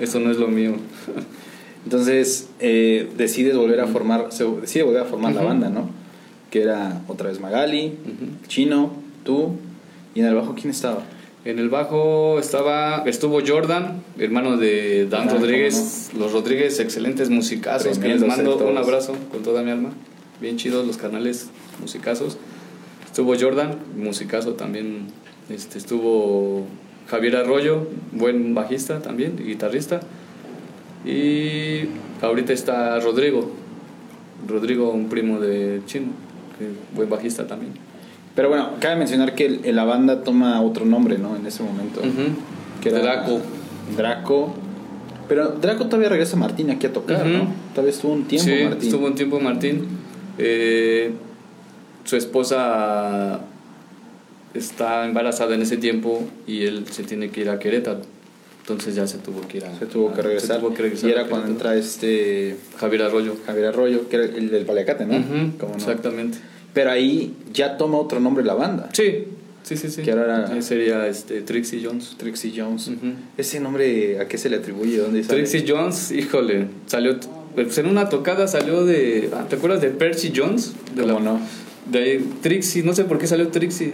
eso no es lo mío. Entonces eh, decides volver a formar, se decide volver a formar la banda, ¿no? Que era otra vez Magali. Chino, tú, y en el bajo ¿quién estaba? En el bajo estaba, estuvo Jordan, hermano de Dan Rodríguez, los Rodríguez, excelentes musicazos, que les mando un abrazo con toda mi alma, bien chidos los canales musicazos. Estuvo Jordan, musicazo también, este, estuvo Javier Arroyo, buen bajista también, y guitarrista. Y ahorita está Rodrigo, Rodrigo, un primo de Chino, que buen bajista también. Pero bueno, cabe mencionar que el- la banda toma otro nombre, ¿no? En ese momento. Ujú. Que era Draco. Draco. Pero Draco todavía regresa a Martín aquí a tocar, Ujú. ¿no? Todavía estuvo un tiempo sí, Martín. estuvo un tiempo Martín. Eh, su esposa está embarazada en ese tiempo y él se tiene que ir a Querétaro. Entonces ya se tuvo que ir a... Se tuvo que regresar. se tuvo que regresar y era cuando entra este Javier Arroyo. Javier Arroyo, que era el del Paliacate, ¿no? ¿Cómo no? Exactamente. Pero ahí ya toma otro nombre la banda. Sí, sí, sí. sí. Que ahora era- sería este, Trixie Jones. Trixie Jones. ¿Ese nombre a qué se le atribuye? ¿Dónde sale? Trixie Jones, híjole, salió... Pues en una tocada salió de... ah, ¿Te acuerdas de Percy Jones? De ¿Cómo la- no? De ahí, Trixie, no sé por qué salió Trixie.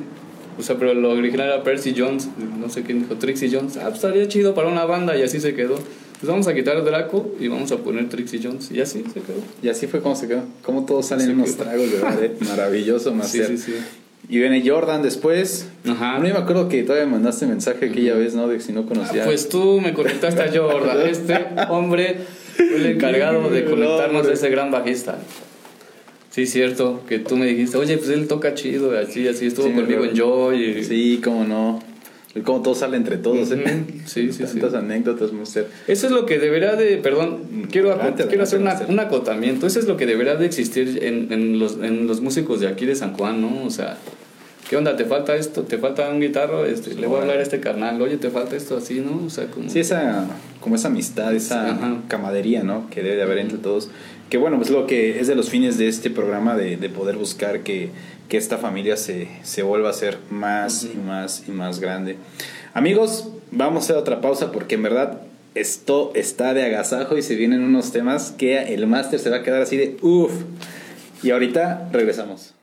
O sea, pero lo original era Percy Jones. No sé quién dijo Trixie Jones. Ah, pues estaría chido para una banda y así se quedó. Pues vamos a quitar Draco y vamos a poner Trixie Jones. Y así se quedó. Y así fue como se quedó. Como todos salen Sí, unos tragos, verdad. eh. Maravilloso, Sí, Master. sí, sí. Y viene Jordan después. Ajá. No me acuerdo que todavía me mandaste mensaje aquella vez, ¿no? De que si no conocía. Pues tú me conectaste a Jordan. Este hombre fue el encargado de conectarnos a ese gran bajista. Sí, cierto, que tú me dijiste, oye, pues él toca chido, así, así, estuvo Sí, conmigo en Joy. y- Sí, cómo no. Y Cómo todo sale entre todos, ¿eh? Sí, sí, sí. Tantas anécdotas, Master. Eso es lo que debería de, perdón, quiero, aco- Adelante, quiero hacer una- un acotamiento, eso es lo que debería de existir en, en los, en los músicos de aquí de San Juan, ¿no? O sea, ¿qué onda? ¿Te falta esto? ¿Te falta un guitarro? Este, le voy a hablar a este carnal, oye, ¿te falta esto así, no? O sea, como... Sí, esa, como esa amistad, esa Ajá. camadería, ¿no? Que debe de haber entre todos. Que bueno, pues lo que es de los fines de este programa, de, de poder buscar que, que esta familia se, se vuelva a ser más y más y más grande. Amigos, vamos a hacer otra pausa porque en verdad esto está de agasajo y se vienen unos temas que el máster se va a quedar así de uff. Y ahorita regresamos.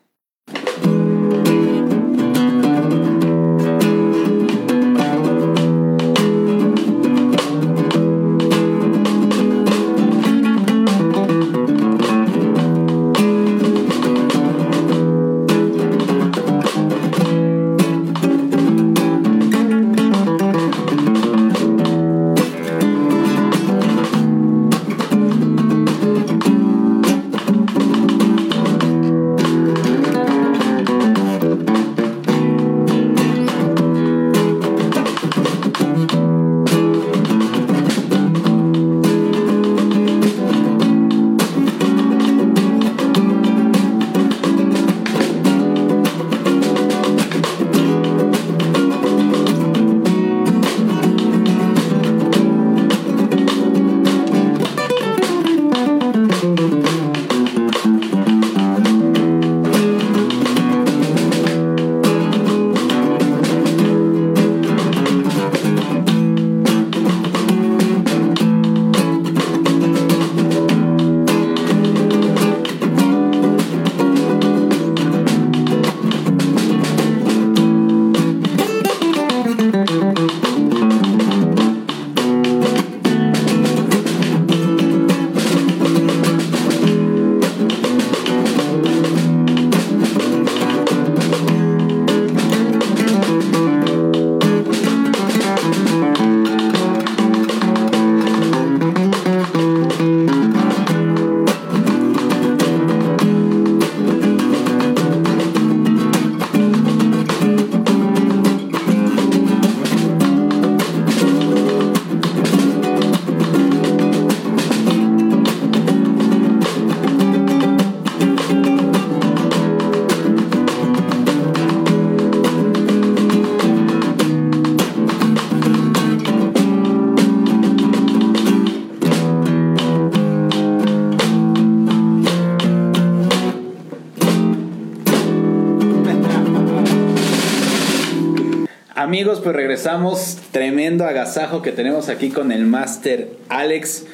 Amigos, pues regresamos. Tremendo agasajo que tenemos aquí con el Master Alex.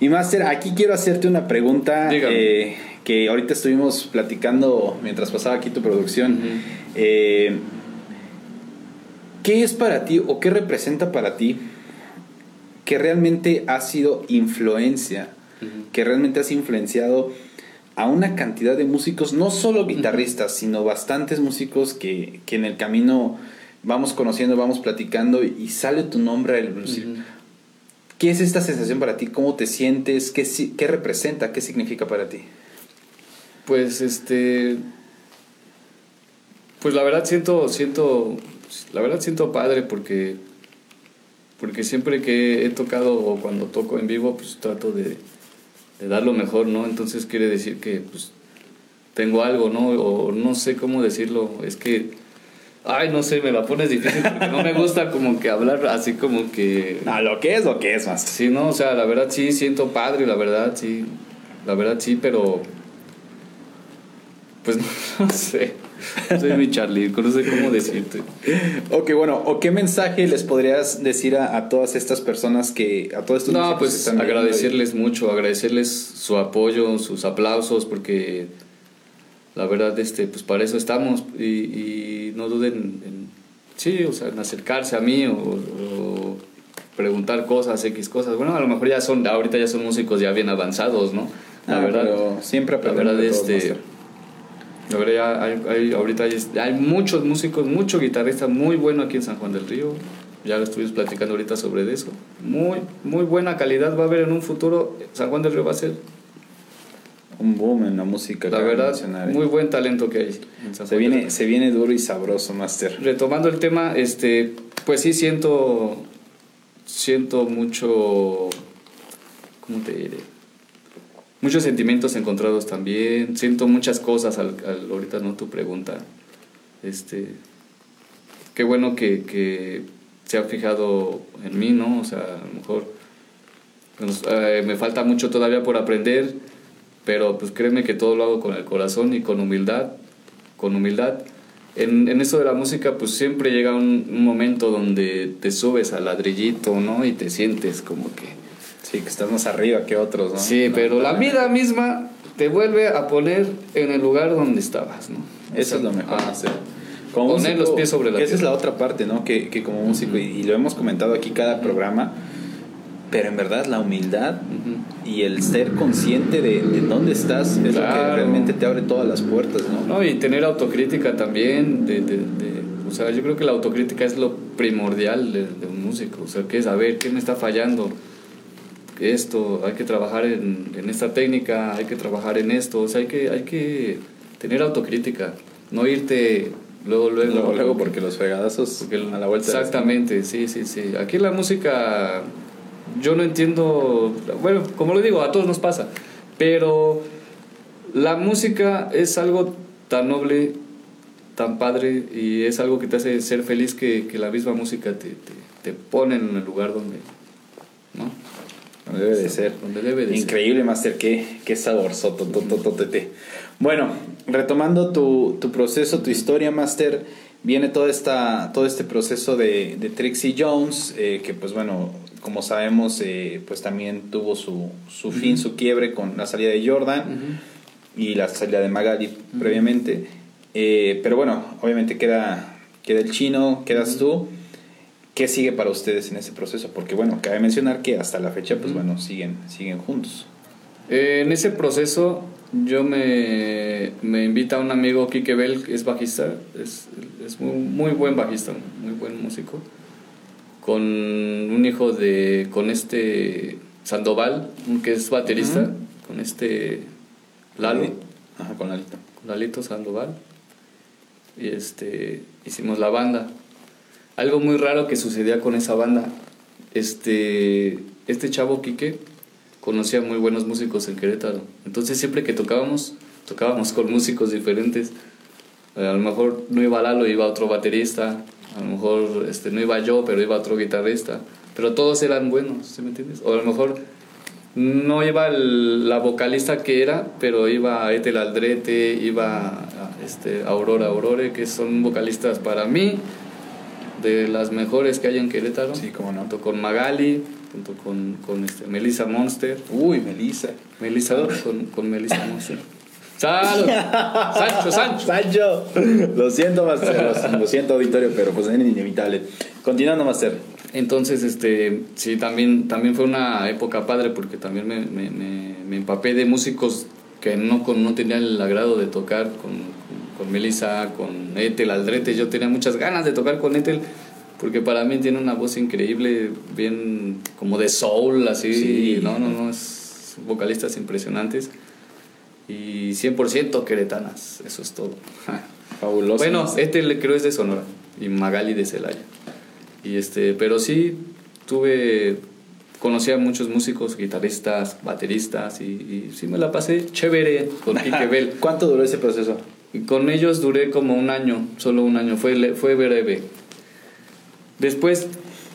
Y Master, aquí quiero hacerte una pregunta eh, que ahorita estuvimos platicando mientras pasaba aquí tu producción. Eh, ¿Qué es para ti o qué representa para ti que realmente ha sido influencia, que realmente has influenciado a una cantidad de músicos, no solo guitarristas, sino bastantes músicos que, que en el camino vamos conociendo, vamos platicando y, sale tu nombre. Ujú. ¿Qué es esta sensación para ti? ¿Cómo te sientes? ¿Qué, qué representa? ¿Qué significa para ti? Pues este. Pues la verdad siento, siento, la verdad siento padre porque, porque siempre que he tocado o cuando toco en vivo, pues trato de, de dar lo mejor, ¿no? Entonces quiere decir que pues tengo algo, ¿no? O no sé cómo decirlo, es que, ay, no sé, me la pones difícil porque no me gusta como que hablar así como que... No, lo que es, lo que es, más. Sí, no, o sea, la verdad sí siento padre, la verdad sí, la verdad sí, pero... Pues no, sé. Soy mi Charlie, no sé cómo decirte. Ok, bueno, ¿o qué mensaje les podrías decir a, a todas estas personas que, a todos estos No, pues están agradecerles mucho, agradecerles su apoyo, sus aplausos, porque la verdad, este, pues para eso estamos y, y no duden en, sí, o sea, en acercarse a mí o, o preguntar cosas, X cosas. Bueno, a lo mejor ya son, ahorita ya son músicos ya bien avanzados, ¿no? La Ah, verdad, pero siempre la verdad, este, Master. la verdad hay- ahorita hay, hay muchos músicos, mucho guitarrista muy bueno aquí en San Juan del Río. Ya lo estuvimos platicando ahorita sobre eso. Muy, muy buena calidad va a haber en un futuro. San Juan del Río va a ser, Un boom en la música. la verdad, muy buen talento que hay en San se viene, se viene duro y sabroso, Master. Retomando el tema, este, pues sí siento, siento mucho, ¿cómo te diré? Muchos sentimientos encontrados también. Siento muchas cosas al, al- ahorita no tu pregunta. Este, qué bueno que, que se ha fijado en mí, ¿no? O sea, a lo mejor pues, eh, me falta mucho todavía por aprender, pero pues créeme que todo lo hago con el corazón y con humildad, con humildad. En, en eso de la música, pues siempre llega un, un momento donde te subes al ladrillito, ¿no? Y te sientes como que... Sí, que estás más arriba que otros, ¿no? Sí, No, pero la totalmente. vida misma te vuelve a poner en el lugar donde estabas, ¿no? Eso es lo mejor, Ah. Como Poner los pies sobre la Esa es tierra. la otra parte, ¿no? Que, que como músico, y, y lo hemos comentado aquí cada programa, pero en verdad la humildad Ujú. y el ser consciente de, de dónde estás es lo que Claro. realmente te abre todas las puertas, ¿no? No, y tener autocrítica también, de, de- de- o sea, yo creo que la autocrítica es lo primordial de, de un músico, o sea, que es saber qué me está fallando, esto, hay que trabajar en, en esta técnica, hay que trabajar en esto, o sea, hay que, hay que tener autocrítica, no irte luego, luego, Luego, luego, porque los fregadazos porque a la vuelta Exactamente, sí, sí, sí. Aquí la música, yo no entiendo, bueno, como lo digo, a todos nos pasa, pero la música es algo tan noble, tan padre y es algo que te hace ser feliz que, que la misma música te, te, te pone en el lugar donde, ¿no? Donde debe de ser. Donde debe de ser. Increíble, Master, qué, qué saborzoto. Bueno, retomando tu, tu proceso, tu historia, Master, viene toda esta, todo este proceso de, de Trixie Jones, eh, que pues bueno, como sabemos, eh, pues también tuvo su, su fin, su quiebre con la salida de Jordan Ujú. y la salida de Magali previamente. Eh, pero bueno, obviamente queda, queda el chino, quedas tú. ¿Qué sigue para ustedes en ese proceso? Porque bueno, cabe mencionar que hasta la fecha, pues bueno, siguen, siguen juntos. Eh, en ese proceso yo me, me invita un amigo, Kike Bell, que es bajista, es, es muy, muy buen bajista, muy buen músico, con un hijo de, con este Sandoval, que es baterista, con este Lalo, Ajá, con Lalito. con Lalito Sandoval, y este, hicimos la banda. Algo muy raro que sucedía con esa banda, este, este chavo Quique conocía muy buenos músicos en Querétaro, entonces siempre que tocábamos, tocábamos con músicos diferentes. Eh, A lo mejor no iba Lalo, iba otro baterista, a lo mejor este, no iba yo, pero iba otro guitarrista, pero todos eran buenos, ¿sí me entiendes? O a lo mejor no iba el- la vocalista que era, pero iba Ethel Aldrete, iba este, Aurora Aurore, que son vocalistas para mí de las mejores que hay en Querétaro. Sí, cómo no. Junto con Magali, junto con, con este, Melissa Monster. Uy, Melissa. Melissa con, con Melissa Monster. ¡Salud! ¡Sancho, Sancho! Sancho. Lo siento, Master. Lo, siento, auditorio, pero pues es inevitable. Continuando, Master. Entonces, este, sí, también, también fue una época padre porque también me, me, me, me empapé de músicos que no, con, no tenían el agrado de tocar con, con, con Melissa, con Ethel Aldrete. Yo tenía muchas ganas de tocar con Ethel porque para mí tiene una voz increíble, bien como de soul, así. Sí. No, no, no, es vocalistas impresionantes y 100% queretanas, eso es todo. Fabuloso. Bueno, este creo es de Sonora y Magali de Celaya. Y este, pero sí tuve conocí a muchos músicos, guitarristas, bateristas y, y sí me la pasé chévere con Kike Bell. ¿Cuánto duró ese proceso? Y con ellos duré como un año, solo un año, fue, fue breve. Después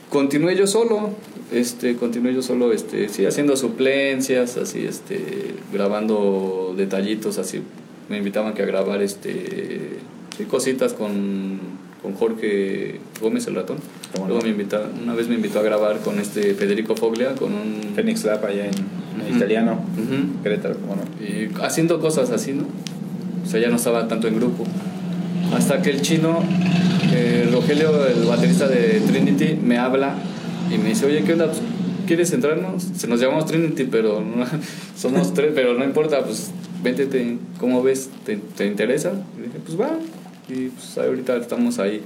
continué yo solo, este, continué yo solo, este, sí, haciendo suplencias, así, este, grabando detallitos, así, me invitaban que a grabar, este, sí, cositas con, con Jorge Gómez el ratón. Luego me invita, una vez me invitó a grabar con este Federico Foglia, con un... Phoenix Lab allá en, en italiano. Ujú. Querétaro, ¿cómo no? y haciendo cosas así, ¿no? O sea, ya no estaba tanto en grupo. Hasta que el chino, eh, Rogelio, el baterista de Trinity, me habla y me dice, oye, ¿qué onda? Pues, ¿Quieres entrarnos? Se nos llamamos Trinity, pero no- somos tres, pero no importa, pues vente, te- ¿cómo ves? ¿Te, te interesa? Y dije, pues va. Y pues ahorita estamos ahí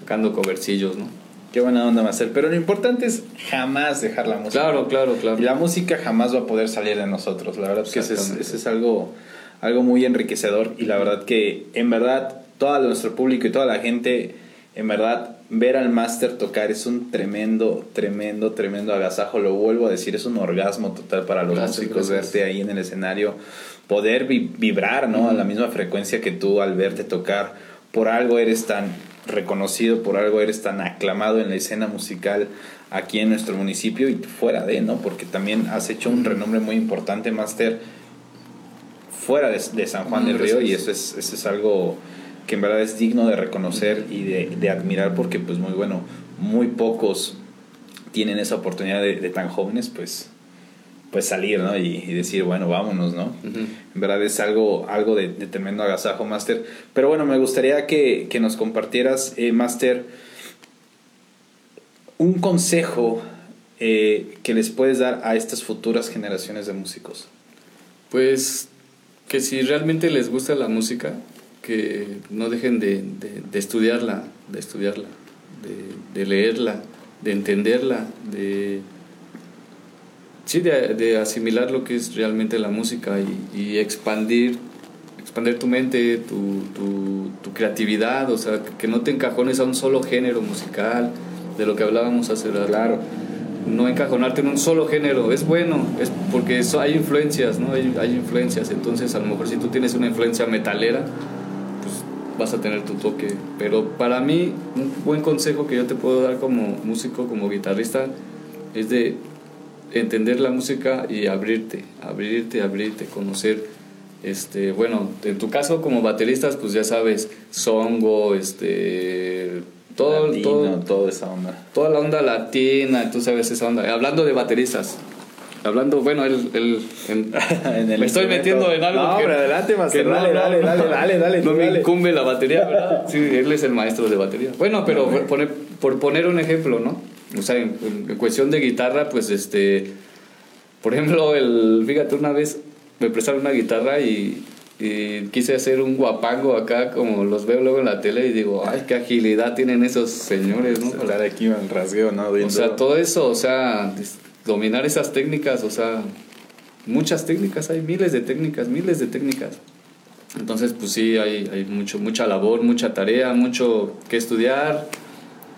tocando covercillos, ¿no? Qué buena onda, Master. Pero lo importante es jamás dejar la música. Claro, claro, claro. Y la música jamás va a poder salir de nosotros. La verdad es que ese es, ese es algo, algo muy enriquecedor. Y la verdad que, en verdad, todo nuestro público y toda la gente, en verdad, ver al máster tocar es un tremendo, tremendo, tremendo agasajo. Lo vuelvo a decir, es un orgasmo total para los Gracias, músicos gracias. verte ahí en el escenario, poder vi- vibrar ¿no? a la misma frecuencia que tú al verte tocar. Por algo eres tan reconocido, por algo eres tan aclamado en la escena musical aquí en nuestro municipio y fuera de, ¿no? Porque también has hecho un renombre muy importante, Máster, fuera de, de San Juan Mm, del Río y eso es, eso es algo que en verdad es digno de reconocer y de, de admirar porque pues muy bueno, muy pocos tienen esa oportunidad de, de tan jóvenes pues pues salir, ¿no? Y, y decir, bueno, vámonos, ¿no? En verdad es algo, algo de, de tremendo agasajo, Master. Pero bueno, me gustaría que, que nos compartieras, eh, Master, un consejo eh, que les puedes dar a estas futuras generaciones de músicos. Pues que si realmente les gusta la música, que no dejen de, de- de estudiarla, de estudiarla, de, de leerla, de entenderla, de, sí, de, de asimilar lo que es realmente la música y, y expandir, expandir tu mente, tu, tu, tu creatividad, o sea, que no te encajones a un solo género musical, de lo que hablábamos hace rato Claro. no encajonarte en un solo género. Es bueno, es porque eso, hay influencias, ¿no? Hay, hay influencias. Entonces, a lo mejor si tú tienes una influencia metalera, vas a tener tu toque. Pero para mí, un buen consejo que yo te puedo dar como músico, como guitarrista, es de entender la música y abrirte, abrirte, abrirte, conocer. Este, bueno, en tu caso como bateristas, pues ya sabes, songo, este, todo, Latino, todo, toda esa onda. toda la onda latina, tú sabes esa onda. Hablando de bateristas, hablando, bueno, él, él en- En el me estoy metiendo en algo No, que, adelante, Master, que no, dale, no, dale, dale, dale, dale, no me incumbe la batería, ¿verdad? Sí, él es el maestro de batería. Bueno, pero por poner, por poner un ejemplo, ¿no? O sea, en, en cuestión de guitarra, pues este, por ejemplo, el, fíjate, una vez me prestaron una guitarra y, y quise hacer un guapango acá, como los veo luego en la tele, y digo, ay, qué agilidad tienen esos señores, ¿no? Estar aquí en el rasgueo, ¿no? O sea, todo eso, o sea, dominar esas técnicas, o sea, muchas técnicas, hay miles de técnicas, miles de técnicas. Entonces, pues sí, hay, hay mucho, mucha labor, mucha tarea, mucho que estudiar.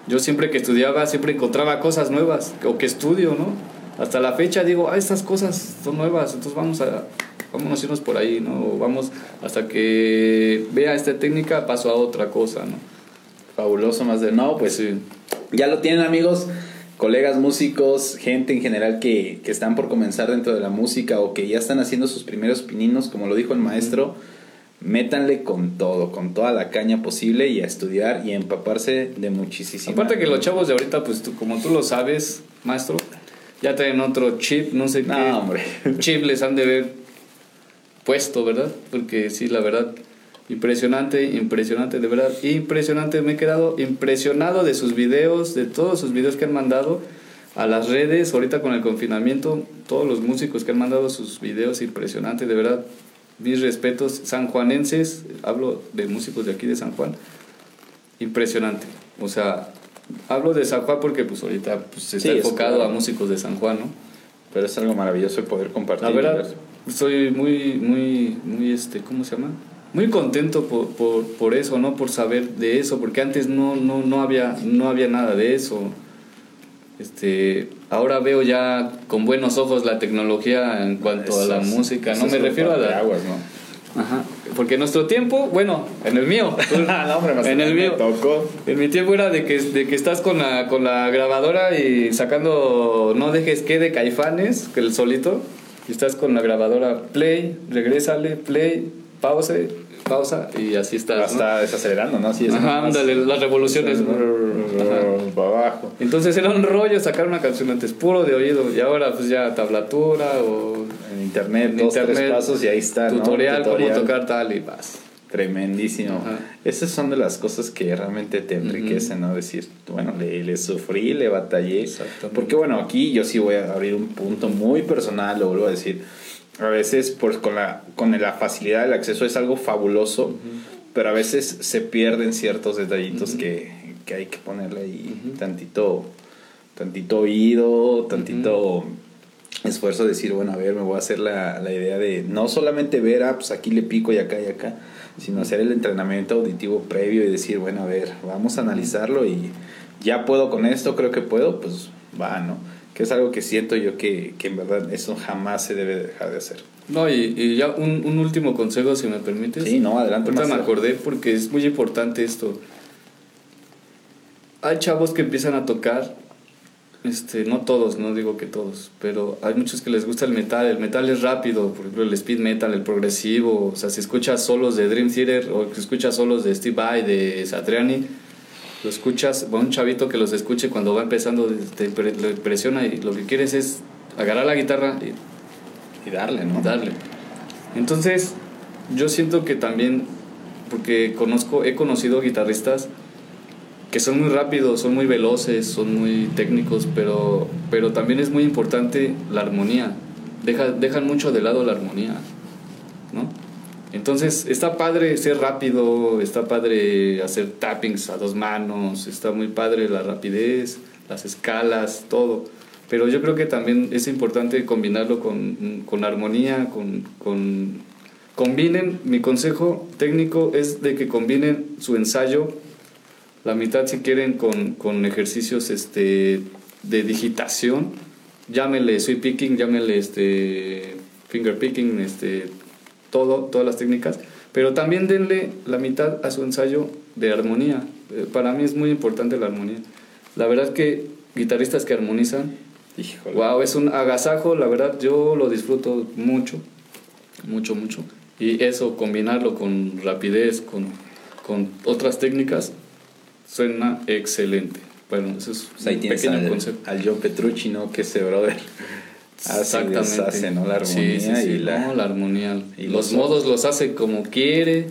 Yo siempre que estudiaba, siempre encontraba cosas nuevas, o que estudio, ¿no? Hasta la fecha digo, ah, estas cosas son nuevas, entonces vamos a, vámonos a irnos por ahí, ¿no? O vamos hasta que vea esta técnica, paso a otra cosa, ¿no? Fabuloso, Master. No, pues sí. Ya lo tienen amigos, colegas músicos, gente en general que, que están por comenzar dentro de la música o que ya están haciendo sus primeros pininos, como lo dijo el maestro, métanle con todo, con toda la caña posible y a estudiar y a empaparse de muchísimo. Aparte que los chavos de ahorita, pues tú, como tú lo sabes, maestro, ya traen otro chip, no sé No, qué hombre. chip les han de ver puesto, ¿verdad? Porque sí, la verdad, impresionante, impresionante, de verdad, impresionante. Me he quedado impresionado de sus videos, de todos sus videos que han mandado a las redes, ahorita con el confinamiento, todos los músicos que han mandado sus videos, impresionante, de verdad. Mis respetos, sanjuanenses, hablo de músicos de aquí de San Juan, impresionante. O sea, hablo de San Juan porque pues ahorita pues, se Sí, está es enfocado claro. a músicos de San Juan, ¿no? Pero es algo maravilloso de poder compartir. La verdad, soy muy, muy, muy, este, ¿cómo se llama? Muy contento por, por, por, eso, ¿no? Por saber de eso, porque antes no, no, no, había, no había nada de eso. Este, ahora veo ya con buenos ojos la tecnología en cuanto a la música, no me refiero a la... aguas, ¿no? Ajá. Porque en nuestro tiempo, bueno, en el mío, no, hombre, en el mío, tocó. en mi tiempo era de que, de que estás con la, con la grabadora y sacando No dejes que de caifanes, que el solito, y estás con la grabadora play, regrésale, play, pause, pausa y así está. Está desacelerando, ¿no? Así es Ajá, ándale, las revoluciones. Para abajo. Entonces era un rollo sacar una canción antes puro de oído y ahora pues ya tablatura o en internet, en dos, internet, tres pasos y ahí está. Tutorial, ¿no? cómo tocar tal y vas. Tremendísimo. Ajá. Esas son de las cosas que realmente te enriquecen, ¿no? Decir, bueno, le, le sufrí, le batallé. Porque bueno, aquí yo sí voy a abrir un punto muy personal, lo vuelvo a decir a veces pues con la, con la facilidad del acceso es algo fabuloso, uh -huh. pero a veces se pierden ciertos detallitos uh -huh. que, que, hay que ponerle ahí uh -huh. tantito, tantito oído, tantito esfuerzo de decir, bueno, a ver, me voy a hacer la, la idea de no solamente ver, ah, pues aquí le pico y acá y acá, sino hacer el entrenamiento auditivo previo y decir, bueno, a ver, vamos a analizarlo y ya puedo con esto, creo que puedo, pues va, ¿no? Que es algo que siento yo que, que, en verdad eso jamás se debe dejar de hacer. No, y, y ya un, un, último consejo, si me permites. Sí, no, adelante. Ahorita me acordé porque es muy importante esto. Hay chavos que empiezan a tocar, este, no todos, no digo que todos, pero hay muchos que les gusta el metal. El metal es rápido, por ejemplo, el speed metal, el progresivo. O sea, si escuchas solos de Dream Theater o si escuchas solos de Steve Vai, de Satriani, lo escuchas, bueno, un chavito que los escuche cuando va empezando, te presiona y lo que quieres es agarrar la guitarra y, y darle, ¿no? Darle. Entonces, yo siento que también, porque conozco, he conocido guitarristas que son muy rápidos, son muy veloces, son muy técnicos, pero, pero también es muy importante la armonía. Deja, dejan mucho de lado la armonía, ¿no? Entonces está padre ser rápido, está padre hacer tappings a dos manos, está muy padre la rapidez, las escalas, todo. Pero yo creo que también es importante combinarlo con, con armonía, con, con... Combinen, mi consejo técnico es de que combinen su ensayo, la mitad si quieren con, con ejercicios este, de digitación, llámele sweep picking, llámele este, finger picking, este, todo, todas las técnicas, pero también denle la mitad a su ensayo de armonía. Para mí es muy importante la armonía. La verdad que guitarristas que armonizan, Híjole. wow, es un agasajo, la verdad yo lo disfruto mucho, mucho, mucho. Y eso, combinarlo con rapidez, con, con otras técnicas, suena excelente. Bueno, eso es pues un pequeño al, concepto. al John Petrucci, ¿no? Que ese brother hace, deshace, ¿no? La armonía sí, sí, sí, y la... no, la armonía. y los los- modos los hace como quiere.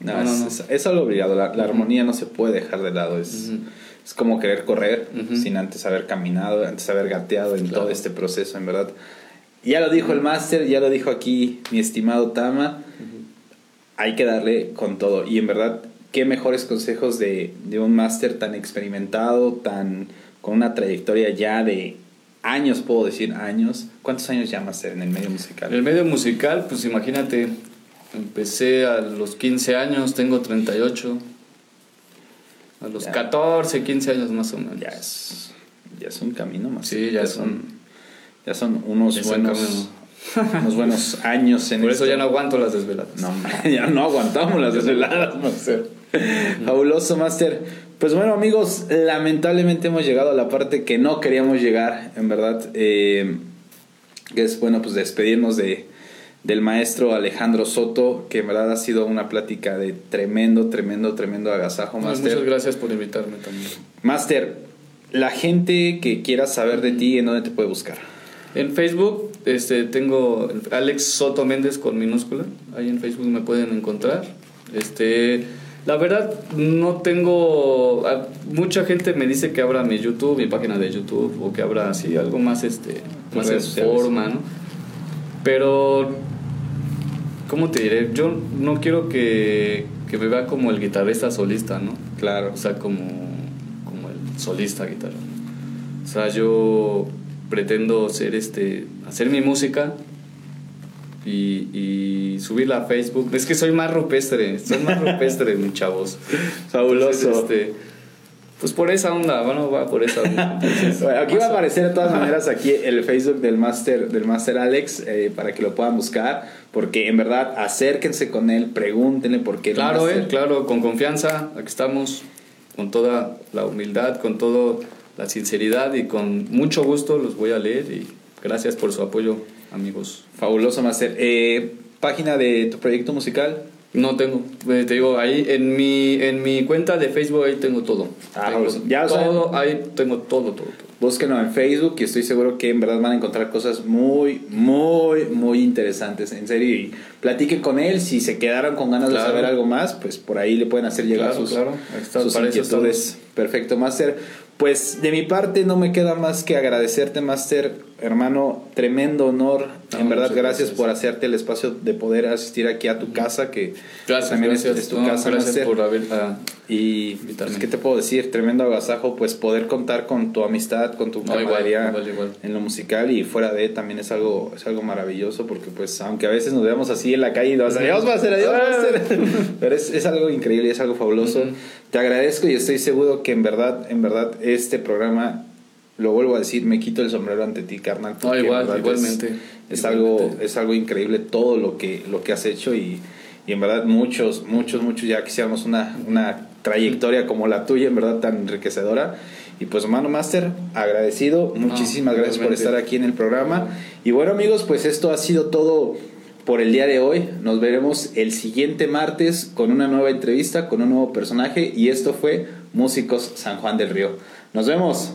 No, No, es, no. es- es algo obligado. La, la armonía no se puede dejar de lado. Es, es como querer correr sin antes haber caminado, antes haber gateado en Claro. todo este proceso, en verdad. Ya lo dijo el máster, ya lo dijo aquí mi estimado Tama. Hay que darle con todo. Y en verdad, qué mejores consejos de, de un máster tan experimentado, tan con una trayectoria ya de años, puedo decir años. ¿Cuántos años ya máster en el medio musical? En el medio musical, pues imagínate, empecé a los 15 años, tengo 38. A los Ya. 14, 15 años más o menos. ya es, ya es un camino más. Sí, ya son, ya son unos Ya buenos, unos buenos años en Por eso ya no aguanto las desveladas. No, ya no aguantamos las desveladas, Master. Fabuloso, Master. Pues bueno, amigos, lamentablemente hemos llegado a la parte que no queríamos llegar, en verdad. eh, que es bueno, pues despedirnos de, del maestro Alejandro Soto, que en verdad ha sido una plática de tremendo, tremendo, tremendo agasajo, Master. muchas gracias por invitarme también. Master, la gente que quiera saber de ti, ¿en dónde te puede buscar? En Facebook este, tengo Alex Soto Méndez con minúscula. Ahí en Facebook me pueden encontrar. Este, la verdad, no tengo. a- Mucha gente me dice que abra mi YouTube, mi página de YouTube, o que abra así algo más, este, más en forma, ¿no? Pero, ¿cómo te diré? Yo no quiero que, que me vea como el guitarrista solista, ¿no? Claro. O sea, como, como el solista guitarra. O sea, yo pretendo ser este, hacer mi música y, y subirla a Facebook. Es que soy más rupestre, soy más rupestre, mis chavos. Fabuloso. Entonces, este, pues por esa onda, bueno, va por esa onda. Entonces, Bueno, aquí va a aparecer de todas maneras aquí el Facebook del Master, del Master Alex eh, para que lo puedan buscar. Porque en verdad, acérquense con él, pregúntenle por qué. Claro, eh, claro, con confianza, aquí estamos, con toda la humildad, con toda la sinceridad y con mucho gusto los voy a leer y gracias por su apoyo, amigos. Fabuloso, Master. Eh, Página de tu proyecto musical. No tengo, eh, te digo, ahí en mi, en mi cuenta de Facebook ahí tengo todo. Ah, Tengo pues, ya saben. todo, ahí tengo todo, todo, todo. Búsquenlo en Facebook y estoy seguro que en verdad van a encontrar cosas muy, muy, muy interesantes. En serio, y platiquen con él. Si se quedaron con ganas Claro. de saber algo más, pues por ahí le pueden hacer llegar Claro, sus, claro. Está, sus inquietudes. Perfecto, Master. Pues de mi parte no me queda más que agradecerte, Master. Hermano, tremendo honor. No, en verdad, gracias, gracias. por hacerte el espacio de poder asistir aquí a tu casa, que Gracias, también es- gracias. es tu No, casa, gracias por haber... ah, Y pues, ¿qué te puedo decir? Tremendo agasajo, pues poder contar con tu amistad, con tu No, camaradería igual, igual. en lo musical y fuera de también es algo es algo maravilloso porque pues aunque a veces nos veamos así en la calle y nos adiós va a ser adiós va a ser pero es, es algo increíble es algo fabuloso te agradezco y estoy seguro que en verdad en verdad este programa lo vuelvo a decir me quito el sombrero ante ti carnal porque igual, es- igualmente. es, algo es algo increíble todo lo que lo que has hecho y, y en verdad muchos muchos muchos ya quisiéramos una una trayectoria como la tuya en verdad tan enriquecedora. Y pues mano master agradecido muchísimas gracias por estar aquí en el programa. Y bueno amigos pues esto ha sido todo por el día de hoy. Nos veremos el siguiente martes con una nueva entrevista con un nuevo personaje y esto fue músicos San Juan del Río. Nos vemos